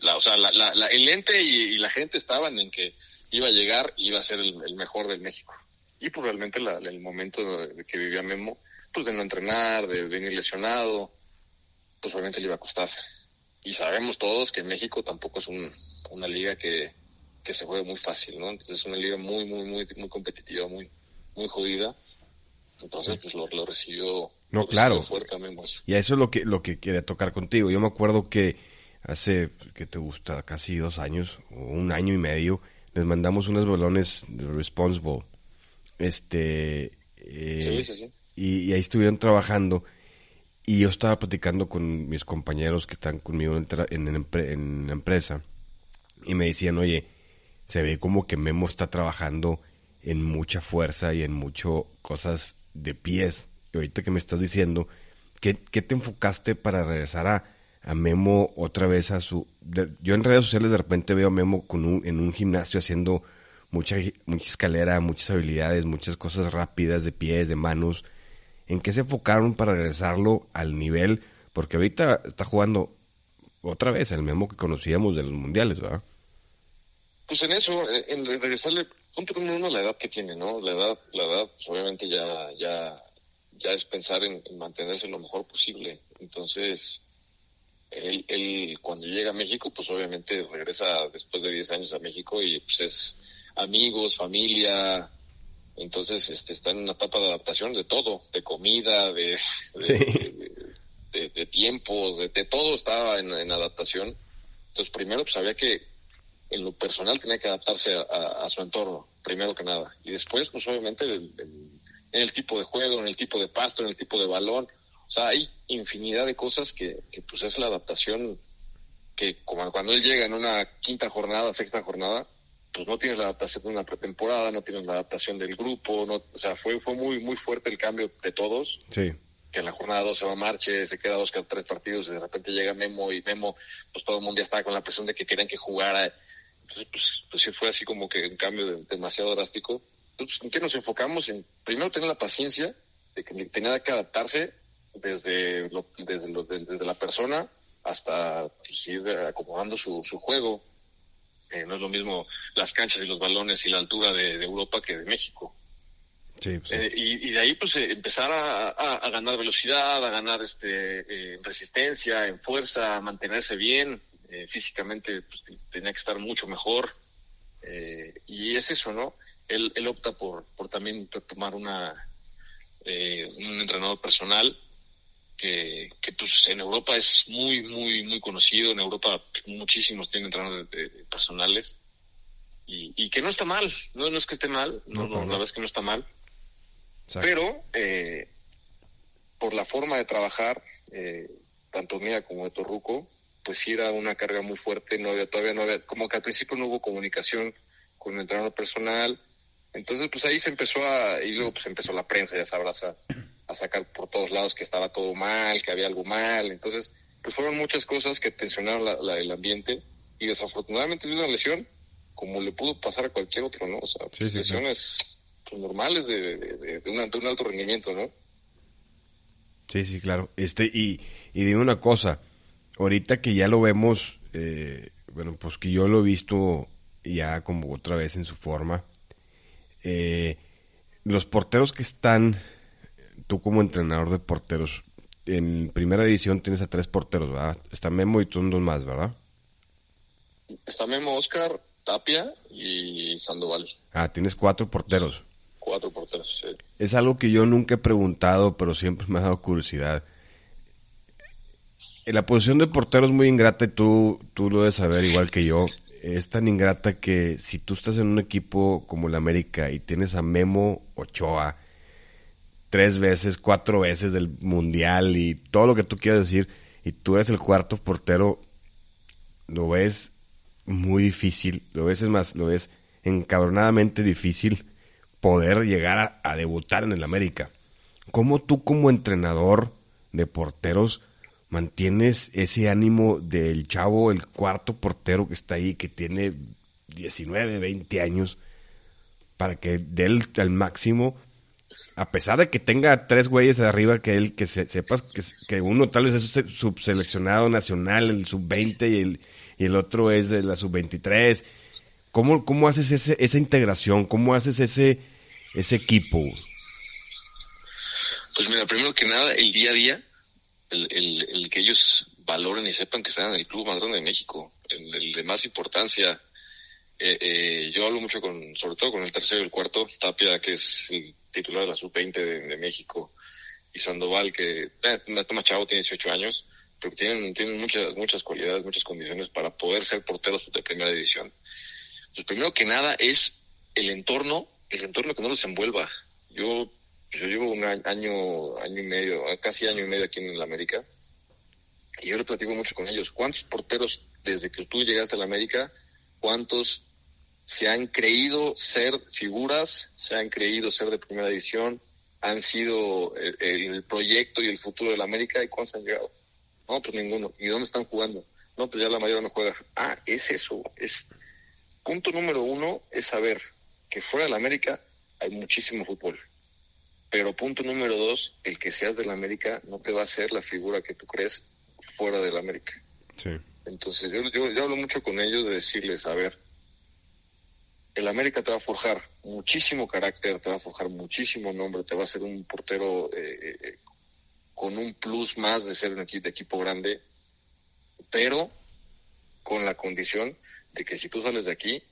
La, o sea, el ente y, la gente estaban en que iba a llegar y iba a ser el, mejor del México. Y pues realmente el momento de que vivía Memo, pues de no entrenar, de venir lesionado, pues realmente le iba a costar. Y sabemos todos que México tampoco es una liga que, que se juegue muy fácil, ¿no? Entonces es una liga muy, muy, muy, muy competitiva, muy, muy jodida. Entonces, pues lo, recibió. No, claro. y a eso es lo que, lo que quería tocar contigo. Yo me acuerdo que hace, que te gusta? Casi dos años, o un año y medio, les mandamos unos balones de Responsible. Este. Eh, sí, sí, sí. Y, ahí estuvieron trabajando. Y yo estaba platicando con mis compañeros que están conmigo en, en, en la empresa. Y me decían, oye, se ve como que Memo está trabajando en mucha fuerza y en mucho cosas de pies. Y ahorita que me estás diciendo, ¿qué, te enfocaste para regresar a, a, Memo otra vez a su... yo en redes sociales de repente veo a Memo con un, en un gimnasio haciendo mucha, mucha escalera, muchas habilidades, muchas cosas rápidas de pies, de manos. ¿En qué se enfocaron para regresarlo al nivel? Porque ahorita está jugando otra vez el Memo que conocíamos de los mundiales, ¿verdad? Pues en eso, eh, en regresarle, punto número uno, la edad que tiene, ¿no? La edad, la edad, pues obviamente ya, ya, ya es pensar en, mantenerse lo mejor posible. Entonces, él, él, cuando llega a México, pues obviamente regresa después de 10 años a México y pues es amigos, familia, entonces este, está en una etapa de adaptación de todo, de comida, de, de, tiempos, de, todo estaba en, en adaptación. Entonces primero pues había que en lo personal tenía que adaptarse a, su entorno, primero que nada. Y después, pues obviamente, en el tipo de juego, en el tipo de pasto, en el tipo de balón. O sea, hay infinidad de cosas que, que pues es la adaptación que como cuando él llega en una quinta jornada, sexta jornada, pues no tienes la adaptación de una pretemporada, no tienes la adaptación del grupo, no, o sea, fue, fue muy, muy fuerte el cambio de todos. Sí. Que en la jornada 2 se va a marche, se queda dos, tres partidos y de repente llega Memo y Memo, pues todo el mundo ya estaba con la presión de que querían que jugara entonces, pues, pues sí fue así como que un cambio demasiado drástico. Entonces, ¿en qué nos enfocamos? En primero tener la paciencia de que tenía que adaptarse desde, desde, desde la persona hasta pues, ir acomodando su, su juego. Eh, no es lo mismo las canchas y los balones y la altura de, Europa que de México. Sí, pues eh, y, de ahí pues eh, empezar a, a, ganar velocidad, a ganar este resistencia, en fuerza, a mantenerse bien, eh, físicamente pues, tenía que estar mucho mejor. Eh, y es eso, ¿no? Él, él opta por, por también tomar una, eh, un entrenador personal que, que pues en Europa es muy, muy, muy conocido. En Europa muchísimos tienen entrenadores personales. Y, y, que no está mal, no, no es que esté mal, no, no, la verdad es que no está mal. Pero por la forma de trabajar, tanto mía como de Torruco, pues sí era una carga muy fuerte, no había, todavía no había, como que al principio no hubo comunicación con el entrenador personal, entonces pues ahí se empezó a, y luego pues empezó la prensa, ya sabrás, a, a sacar por todos lados que estaba todo mal, que había algo mal, entonces pues fueron muchas cosas que tensionaron la, el ambiente y desafortunadamente de una lesión, como le pudo pasar a cualquier otro, ¿no? O sea, lesiones pues, normales de, de, de, un alto rendimiento, ¿no? Sí, sí, claro. Este, y, y dime una cosa, ahorita que ya lo vemos, eh, bueno, pues que yo lo he visto ya como otra vez en su forma, eh, los porteros que están, tú como entrenador de porteros, en primera división tienes a tres porteros, ¿verdad? Está Memo y tú dos más, ¿verdad? Está Memo, Oscar, Tapia y Sandoval. Ah, tienes cuatro porteros. Cuatro porteros, sí. Es algo que yo nunca he preguntado, pero siempre me ha dado curiosidad la posición de portero es muy ingrata y tú, tú lo debes saber igual que yo. Es tan ingrata que si tú estás en un equipo como el América y tienes a Memo Ochoa tres veces, cuatro veces del Mundial y todo lo que tú quieras decir, y tú eres el cuarto portero, lo ves muy difícil, lo ves es más, lo ves encabronadamente difícil poder llegar a, a debutar en el América. ¿Cómo tú como entrenador de porteros mantienes ese ánimo del chavo, el cuarto portero que está ahí, que tiene 19, 20 años, para que dé el, máximo, a pesar de que tenga tres güeyes arriba que él, que sepas que, que, uno tal vez es subseleccionado nacional, el sub-20 y el, y el otro es de la sub-23. ¿Cómo, ¿Cómo haces ese, esa integración? ¿Cómo haces ese, ese equipo? Pues mira, primero que nada, el día a día, el, el, el que ellos valoren y sepan que están en el club más grande de México, el, de más importancia. Eh, eh, yo hablo mucho con, sobre todo con el tercero y el cuarto, Tapia, que es el titular de la sub-20 de, México, y Sandoval, que eh, Tomás Chavo tiene 18 años, pero tienen, tienen muchas, muchas cualidades, muchas condiciones para poder ser porteros de primera división. Pues primero que nada es el entorno, el entorno que no los envuelva. Yo, yo llevo un año, año y medio, casi año y medio aquí en la América, y yo le platico mucho con ellos. ¿Cuántos porteros desde que tú llegaste a la América, cuántos se han creído ser figuras, se han creído ser de primera división, han sido el, proyecto y el futuro de la América y cuántos han llegado? No, pues ninguno. ¿Y dónde están jugando? No, pues ya la mayoría no juega. Ah, es eso. Es punto número uno es saber que fuera de la América hay muchísimo fútbol. Pero punto número dos, el que seas de la América no te va a hacer la figura que tú crees fuera de la América. Sí. Entonces yo, yo, hablo mucho con ellos de decirles, a ver, el América te va a forjar muchísimo carácter, te va a forjar muchísimo nombre, te va a hacer un portero eh, eh, con un plus más de ser un equipo, de equipo grande, pero con la condición de que si tú sales de aquí,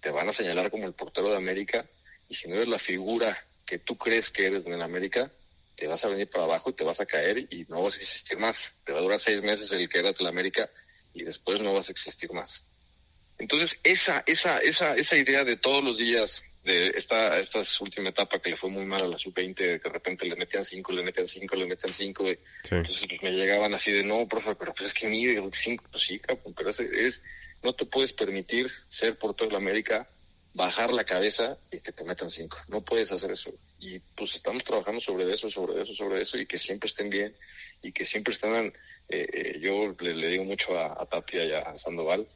te van a señalar como el portero de América y si no eres la figura que tú crees que eres en el América, te vas a venir para abajo y te vas a caer y no vas a existir más. Te va a durar seis meses el que eras de la América y después no vas a existir más. Entonces, esa, esa, esa, esa idea de todos los días, de esta, esta última etapa que le fue muy mal a la sub-20, de que de repente le metían cinco, le metían cinco, le metían cinco, entonces pues me llegaban así de, no, profe, pero pues es que mire, cinco, pues sí, pero es, es, no te puedes permitir ser por toda la América bajar la cabeza y que te metan cinco. No puedes hacer eso. Y pues estamos trabajando sobre eso, sobre eso, sobre eso y que siempre estén bien y que siempre estén... Eh, eh, yo le, digo mucho a, Tapia y a Sandoval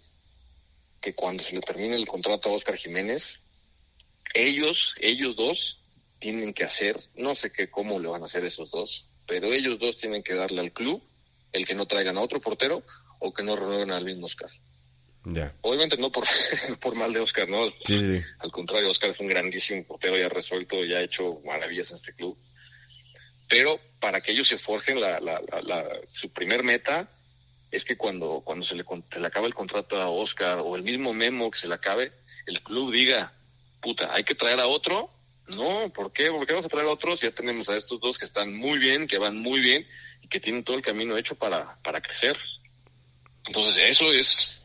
que cuando se le termine el contrato a Oscar Jiménez, ellos, ellos dos tienen que hacer, no sé qué cómo le van a hacer esos dos, pero ellos dos tienen que darle al club el que no traigan a otro portero o que no renueven al mismo Oscar. Obviamente no por, por mal de Oscar, ¿no? Al contrario, Oscar es un grandísimo portero, ya resuelto, ya ha hecho maravillas en este club. Pero para que ellos se forjen, la, la, la, su primer meta es que cuando, cuando se, le, se le acabe el contrato a Oscar o el mismo memo que se le acabe, el club diga, puta, hay que traer a otro. No, ¿por qué? ¿Por qué vamos a traer a otros? Ya tenemos a estos dos que están muy bien, que van muy bien y que tienen todo el camino hecho para, para crecer. Entonces, eso es,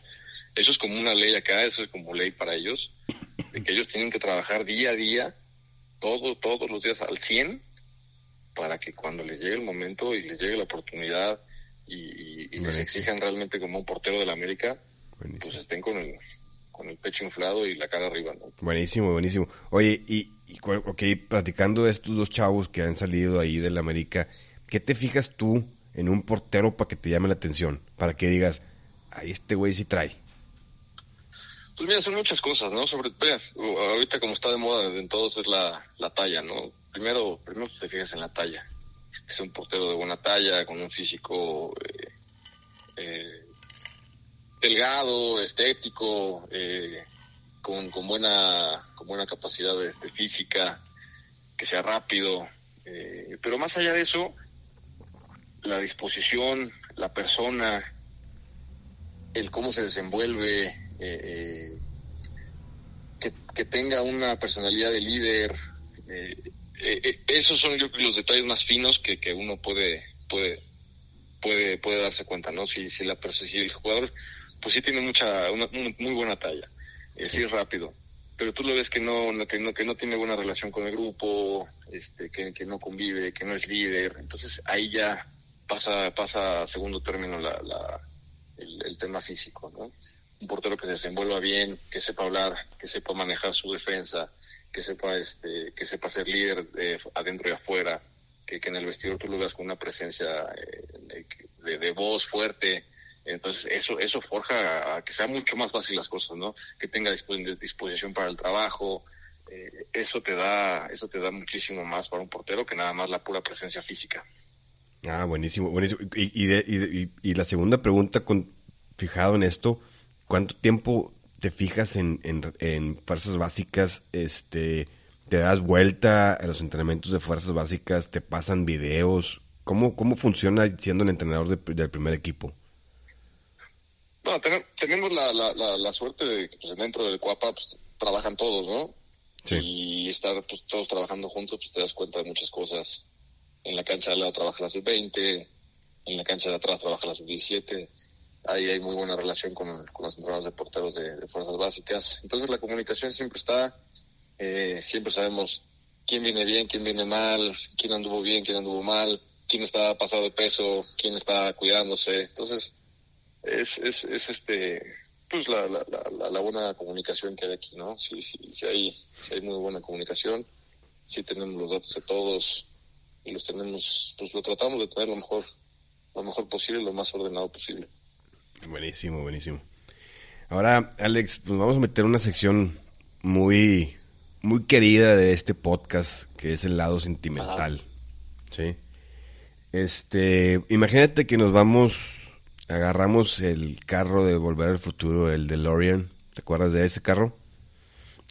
eso es como una ley acá, eso es como ley para ellos, de que ellos tienen que trabajar día a día, todo, todos los días al 100, para que cuando les llegue el momento y les llegue la oportunidad y, les exijan realmente como un portero de la América, pues estén con el, con el pecho inflado y la cara arriba. ¿no? Buenísimo, buenísimo. Oye, y, y ok, platicando de estos dos chavos que han salido ahí de la América, ¿qué te fijas tú en un portero para que te llame la atención? Para que digas, ahí este güey sí trae. Pues mira, son muchas cosas, ¿no? Sobre, ahorita como está de moda en todos es la, la talla, ¿no? Primero, primero te fijas en la talla. Es un portero de buena talla, con un físico eh, eh, delgado, estético, eh, con, con, buena, con buena capacidad este, física, que sea rápido. pero más allá de eso, la disposición, la persona, el cómo se desenvuelve, eh, que, tenga una personalidad de líder. Eh, eh, esos son yo los detalles más finos que, que uno puede, puede, puede, puede darse cuenta, ¿no? Si, si, la, si el jugador, pues sí tiene mucha, una, muy buena talla, sí es rápido, pero tú lo ves que no, que no, que no tiene buena relación con el grupo, este, que, que no convive, que no es líder, entonces ahí ya pasa, pasa a segundo término la, la, el, el tema físico, ¿no? Un portero que se desenvuelva bien, que sepa hablar, que sepa manejar su defensa, que sepa este, que sepa ser líder de, adentro y afuera, que, en el vestidor tú lo veas con una presencia eh, de, voz fuerte. Entonces eso eso forja a, que sea mucho más fácil las cosas, ¿no? Que tenga disposición para el trabajo, eh, eso te da eso te da muchísimo más para un portero que nada más la pura presencia física. Ah, buenísimo, buenísimo. Y, y, y, la segunda pregunta, con, fijado en esto, ¿cuánto tiempo te fijas en, en, en, fuerzas básicas? Este, ¿Te das vuelta a los entrenamientos de fuerzas básicas? ¿Te pasan videos? ¿Cómo, cómo funciona siendo el entrenador del primer equipo? Bueno, tenemos la, la, la, suerte de que pues, dentro del CUAPA pues, trabajan todos, ¿no? Sí. Y estar pues, todos trabajando juntos, pues te das cuenta de muchas cosas. En la cancha de lado trabaja la sub-20, en la cancha de atrás trabaja la sub-17. Ahí hay muy buena relación con, los entrenadores de porteros de, fuerzas básicas. Entonces la comunicación siempre está, eh, siempre sabemos quién viene bien, quién viene mal, quién anduvo bien, quién anduvo mal, quién está pasado de peso, quién está cuidándose. Entonces, es, es, es este pues la, la, la, buena comunicación que hay aquí, ¿no? Sí, sí, sí hay, sí hay muy buena comunicación, sí tenemos los datos de todos y los tenemos, pues lo tratamos de tener lo mejor, lo mejor posible, lo más ordenado posible. Buenísimo, buenísimo. Ahora, Alex, pues vamos a meter una sección muy, muy querida de este podcast, que es el lado sentimental. ¿Sí? Este, imagínate que nos vamos agarramos el carro de Volver al Futuro, el de Lorian, ¿te acuerdas de ese carro?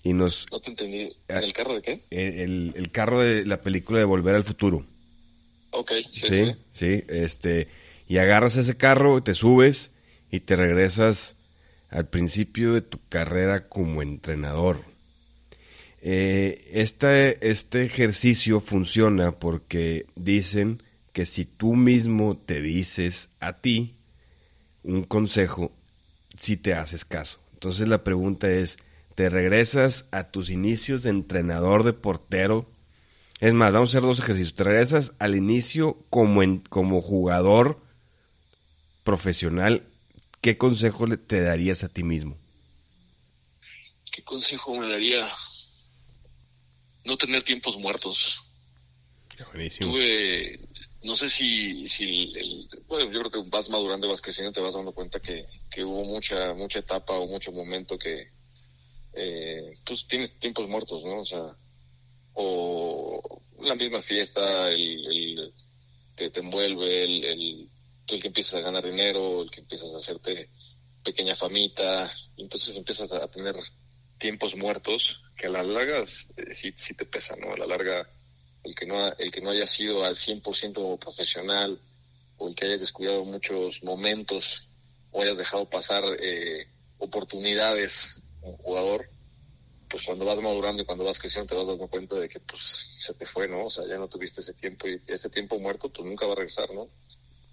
Y nos... No te entendí. Ah, ¿El carro de qué? El, el, carro de la película de Volver al Futuro. Ok, sí, sí. Sí, este... Y agarras ese carro, te subes y te regresas al principio de tu carrera como entrenador. Este, este ejercicio funciona porque dicen que si tú mismo te dices a ti, un consejo si te haces caso. Entonces la pregunta es, ¿te regresas a tus inicios de entrenador de portero? Es más, vamos a hacer dos ejercicios. ¿Te regresas al inicio como, en, como jugador profesional? ¿Qué consejo te darías a ti mismo? ¿Qué consejo me daría? No tener tiempos muertos. Buenísimo. Tuve, no sé si, si el, bueno, yo creo que vas madurando y vas creciendo, te vas dando cuenta que, que hubo mucha, mucha etapa o mucho momento que, eh, pues tienes tiempos muertos, ¿no? O sea, o la misma fiesta, el, el te, te envuelve, el, el, el que empiezas a ganar dinero, el que empiezas a hacerte pequeña famita, entonces empiezas a tener tiempos muertos que a la larga eh, sí, sí te pesan, ¿no? A la larga el que no, el que no haya sido al 100% profesional o el que hayas descuidado muchos momentos o hayas dejado pasar eh, oportunidades como jugador, pues cuando vas madurando y cuando vas creciendo te vas dando cuenta de que pues se te fue, ¿no? O sea, ya no tuviste ese tiempo y ese tiempo muerto pues nunca va a regresar, ¿no?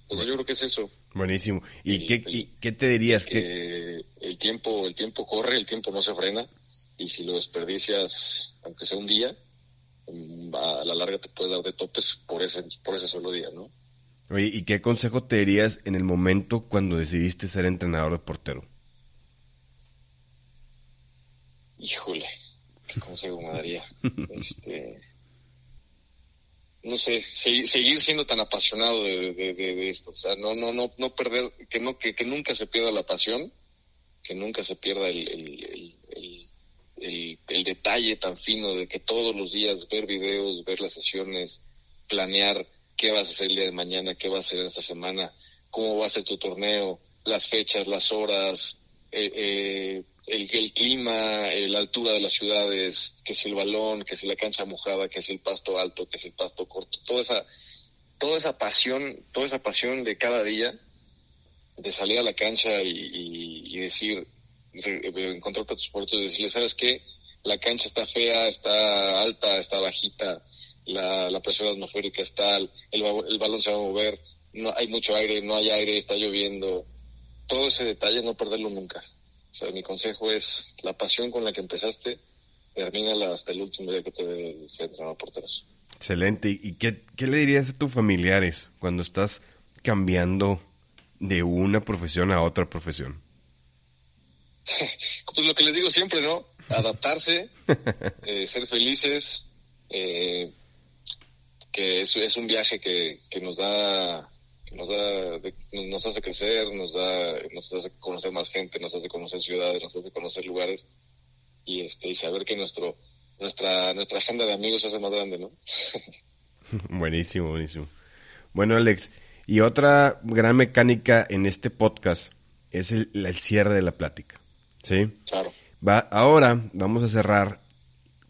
Entonces yo creo que es eso. Buenísimo. ¿Y qué, qué te dirías? que el tiempo, el tiempo corre, el tiempo no se frena y si lo desperdicias, aunque sea un día, a la larga te puede dar de topes por ese, por ese solo día, ¿no? Oye, ¿y qué consejo te dirías en el momento cuando decidiste ser entrenador de portero? Híjole, ¿qué consejo me daría? este, no sé, seguir siendo tan apasionado de, esto, o sea, no, no, no, no perder, que no, que, que nunca se pierda la pasión, que nunca se pierda el el, el, detalle tan fino de que todos los días ver videos, ver las sesiones, planear qué vas a hacer el día de mañana, qué vas a hacer esta semana, cómo va a ser tu torneo, las fechas, las horas, eh, eh, el, el, clima, eh, la altura de las ciudades, que si el balón, que si la cancha mojada, que si el pasto alto, que si el pasto corto, toda esa, toda esa pasión, toda esa pasión de cada día, de salir a la cancha y, y decir, encontrar tus puertos y decirle, ¿sabes qué? La cancha está fea, está alta, está bajita, la, la presión atmosférica está, el, el balón se va a mover, no hay mucho aire, no hay aire, está lloviendo. Todo ese detalle no perderlo nunca. Sea, mi consejo es la pasión con la que empezaste, termínala hasta el último día que te se entrenador porteros. Excelente. ¿Y qué, qué le dirías a tus familiares cuando estás cambiando de una profesión a otra profesión? pues lo que les digo siempre, ¿no? Adaptarse, eh, ser felices, eh, que es, es un viaje que, que nos da que nos da nos hace crecer, nos da nos hace conocer más gente, nos hace conocer ciudades, nos hace conocer lugares y este y saber que nuestro nuestra, nuestra agenda de amigos se hace más grande, ¿no? buenísimo, buenísimo. Bueno, Alex, y otra gran mecánica en este podcast es el, el cierre de la plática. ¿Sí? Claro. Va, ahora vamos a cerrar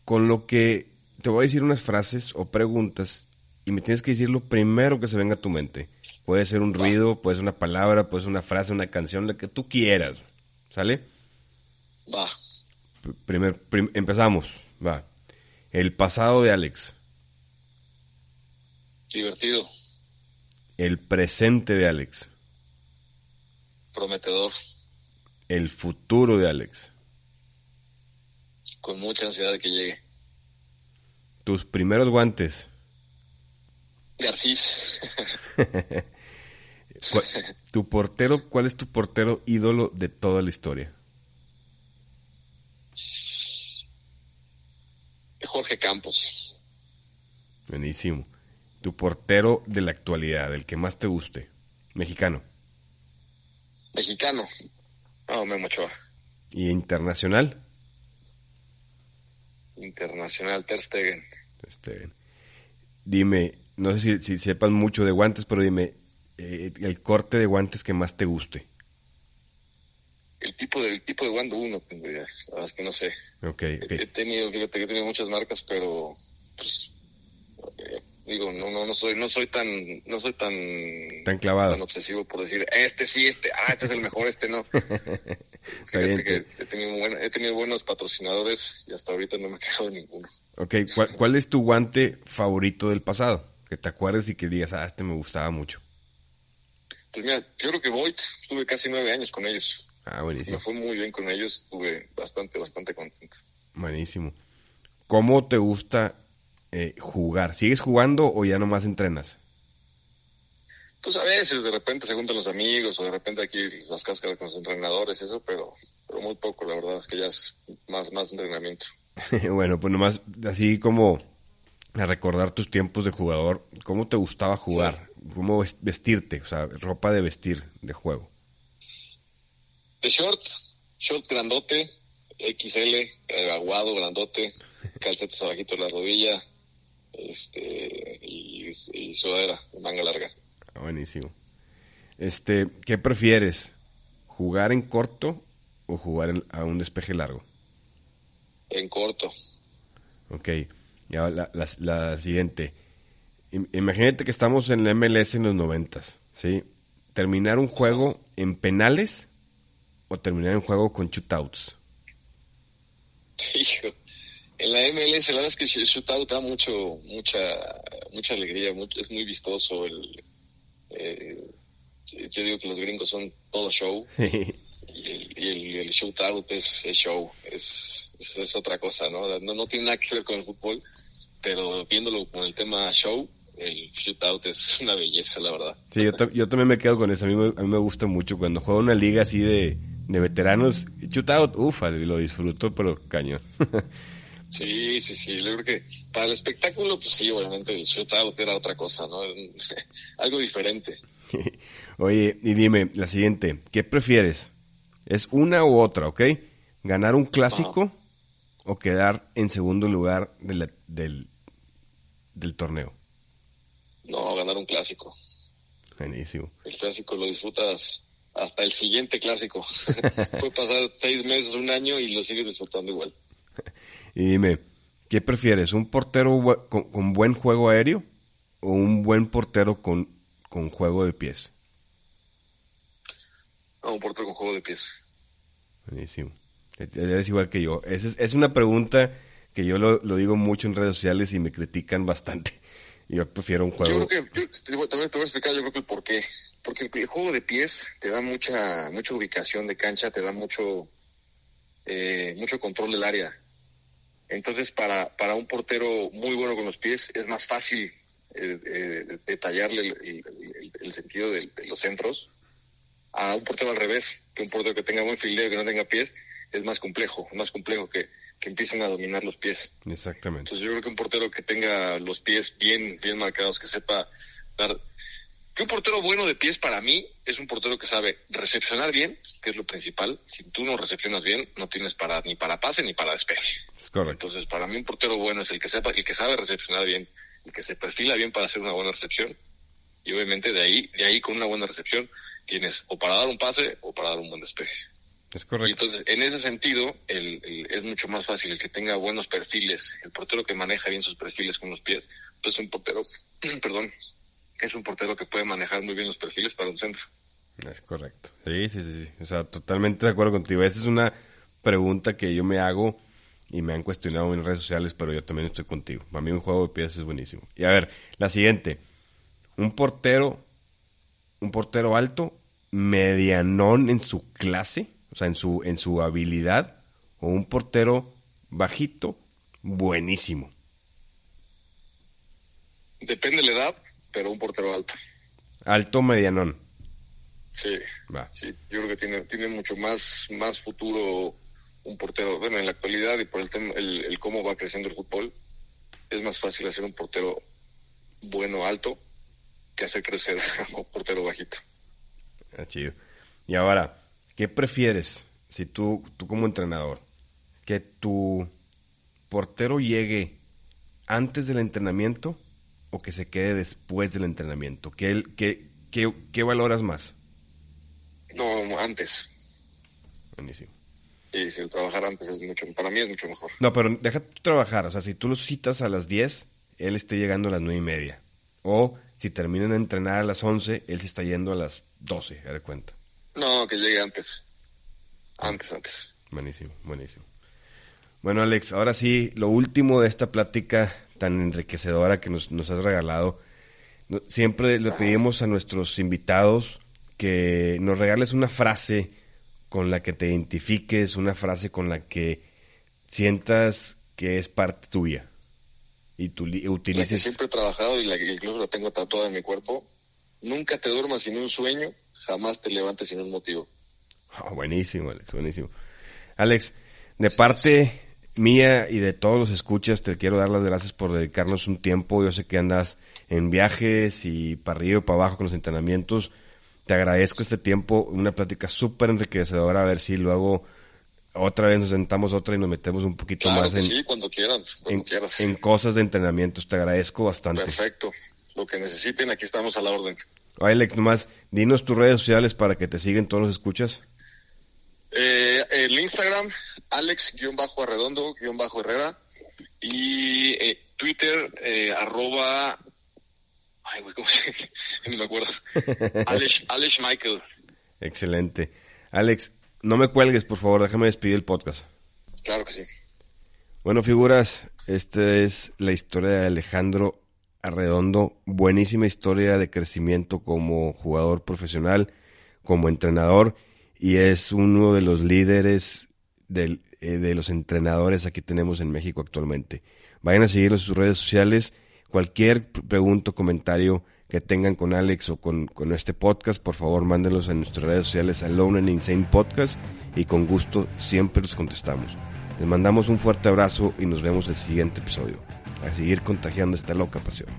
con lo que te voy a decir unas frases o preguntas y me tienes que decir lo primero que se venga a tu mente. Puede ser un ruido, puede ser una palabra, puede ser una frase, una canción, la que tú quieras. ¿Sale? Va. Primer, empezamos. Va. El pasado de Alex. Divertido. El presente de Alex. Prometedor. El futuro de Alex. Con mucha ansiedad de que llegue. Tus primeros guantes. Garcís. ¿Tu portero, cuál es tu portero ídolo de toda la historia? Jorge Campos. Buenísimo. Tu portero de la actualidad, el que más te guste. Mexicano. Mexicano. No, Memo Ochoa. ¿Y internacional? Internacional, Ter Stegen. Ter Stegen. Dime, no sé si, sepas mucho de guantes, pero dime, eh, el corte de guantes que más te guste. El tipo de, tipo de guante uno, tengo idea. La verdad es que no sé. Okay, He, tenido, fíjate he tenido muchas marcas, pero pues eh, digo, no, no, no soy, no soy tan, no soy tan, tan clavado, tan obsesivo por decir, este sí, este, ah, este es el mejor, este no. Que he tenido, he tenido buenos patrocinadores y hasta ahorita no me he quedado ninguno. Ok, ¿Cuál, ¿cuál es tu guante favorito del pasado? Que te acuerdes y que digas, ah, este me gustaba mucho. Pues mira, yo creo que Void, estuve casi nueve años con ellos. Ah, buenísimo. Me fue muy bien con ellos, estuve bastante, bastante contento. Buenísimo. ¿Cómo te gusta eh, jugar? ¿Sigues jugando o ya nomás entrenas? Pues a veces, de repente se juntan los amigos o de repente aquí las cáscaras con los entrenadores, eso, pero, pero muy poco, la verdad, es que ya es más, más entrenamiento. bueno, pues nomás así como a recordar tus tiempos de jugador, ¿cómo te gustaba jugar? ¿Cómo vestirte? O sea, ropa de vestir, de juego. De short, short grandote, XL, eh, aguado, grandote, calcetas abajito de la rodilla, este, y, y sudadera, manga larga. Ah, buenísimo. Este, ¿qué prefieres? ¿Jugar en corto o jugar a un despeje largo? En corto. Ok. Ya la, la, siguiente. Imagínate que estamos en la MLS en los noventas, ¿sí? ¿Terminar un juego en penales o terminar un juego con shootouts? Hijo, en la MLS la verdad es que el shootout da mucho, mucha, mucha alegría, es muy vistoso. El, eh, yo digo que los gringos son todo show. Y el, el, shootout es, show, es, es, otra cosa, ¿no? ¿no? tiene nada que ver con el fútbol, pero viéndolo con el tema show, el shootout es una belleza, la verdad. Sí, yo, yo también me quedo con eso. A mí, me, a mí me gusta mucho cuando juego una liga así de, de veteranos. Shootout, ufa, lo disfruto, pero caño. Sí, sí, sí. Yo creo que para el espectáculo, pues sí, obviamente el shootout era otra cosa, ¿no? Algo diferente. Oye, y dime, la siguiente, ¿qué prefieres? Es una u otra, ¿ok? ¿Ganar un clásico o quedar en segundo lugar del, del torneo? No, ganar un clásico. Buenísimo. El clásico lo disfrutas hasta el siguiente clásico. Puede pasar seis meses, un año y lo sigues disfrutando igual. Y dime, ¿qué prefieres? ¿Un portero con, buen juego aéreo o un buen portero con, con juego de pies? No, un portero con juego de pies. Buenísimo. Eres igual que yo. Es, es una pregunta que yo lo, lo, digo mucho en redes sociales y me critican bastante. Yo prefiero un juego. Yo creo que, también te voy a explicar, yo creo que el por qué. Porque el, juego de pies te da mucha, mucha ubicación de cancha, te da mucho, eh, mucho control del área. Entonces, para, para un portero muy bueno con los pies, es más fácil eh, eh, detallarle el, sentido de, los centros a un portero al revés, que un portero que tenga buen fildeo que no tenga pies, es más complejo, más complejo que, que empiecen a dominar los pies. Exactamente. Entonces yo creo que un portero que tenga los pies bien, bien marcados, que sepa dar, Que un portero bueno de pies para mí es un portero que sabe recepcionar bien, que es lo principal. Si tú no recepcionas bien, no tienes para ni para pase ni para despeje. Es correcto. Entonces, para mí un portero bueno es el que sepa, el que sabe recepcionar bien, el que se perfila bien para hacer una buena recepción. Y obviamente de ahí, de ahí con una buena recepción, tienes o para dar un pase o para dar un buen despeje. Es Y correcto. entonces, en ese sentido, el, el- es mucho más fácil el que tenga buenos perfiles, el portero que maneja bien sus perfiles con los pies, pues un portero, perdón, es un portero que puede manejar muy bien los perfiles para un centro. Es correcto. Sí, sí, sí, sí. O sea, totalmente de acuerdo contigo. Esa es una pregunta que yo me hago y me han cuestionado en redes sociales, pero yo también estoy contigo. Para mí un juego de pies es buenísimo. Y a ver, la siguiente. Un portero, un portero alto, medianón en su clase, o sea, en su, en su habilidad, o un portero bajito, buenísimo. Depende de la edad, pero un portero alto. Alto, medianón. Sí, Va. sí, yo creo que tiene, tiene mucho más, más futuro un portero. Bueno, en la actualidad y por el, tema, el, el cómo va creciendo el fútbol, es más fácil hacer un portero bueno alto que hacer crecer a un portero bajito. Ah, chido. Y ahora, ¿qué prefieres si tú, tú como entrenador, que tu portero llegue antes del entrenamiento o que se quede después del entrenamiento? ¿Qué, qué, qué, qué valoras más? No, antes. Buenísimo. Y si el trabajar antes es mucho, para mí es mucho mejor. No, pero deja tú trabajar. O sea, si tú lo citas a las 10, él esté llegando a las 9 y media. O si terminan de entrenar a las 11, él se está yendo a las 12, a cuenta. No, que llegue antes. Antes, antes. Buenísimo, buenísimo. Bueno, Alex, ahora sí, lo último de esta plática tan enriquecedora que nos, nos has regalado. Siempre le pedimos a nuestros invitados que nos regales una frase con la que te identifiques, una frase con la que sientas que es parte tuya y tú li- La que utilices. siempre he trabajado y la que incluso la tengo tatuada en mi cuerpo. Nunca te duermas sin un sueño, jamás te levantes sin un motivo. Ah, buenísimo, Alex, buenísimo. Alex, de parte mía y de todos los escuchas, te quiero dar las gracias por dedicarnos un tiempo. Yo sé que andas en viajes y para arriba y para abajo con los entrenamientos. Te agradezco este tiempo, una plática súper enriquecedora. A ver si luego otra vez nos sentamos otra y nos metemos un poquito Claro más en, sí, cuando quieran, cuando en, quieras. en cosas de entrenamientos. Te agradezco bastante. Perfecto. Lo que necesiten, aquí estamos a la orden. Alex, nomás dinos tus redes sociales para que te sigan todos los escuchas. Eh, el Instagram, Alex-Arredondo-Herrera. Y eh, Twitter, eh, arroba. Ay, güey, ¿cómo se me acuerdo. Alex, Alex Michael. Excelente. Alex, no me cuelgues, por favor, déjame despedir el podcast. Claro que sí. Bueno, figuras, esta es la historia de Alejandro Arredondo. Buenísima historia de crecimiento como jugador profesional, como entrenador, y es uno de los líderes eh, de los entrenadores aquí tenemos en México actualmente. Vayan a seguirlo en sus redes sociales. Cualquier pregunta o comentario que tengan con Alex o con, con este podcast, por favor mándenlos en nuestras redes sociales Alone and Insane Podcast y con gusto siempre los contestamos. Les mandamos un fuerte abrazo y nos vemos el siguiente episodio a seguir contagiando esta loca pasión.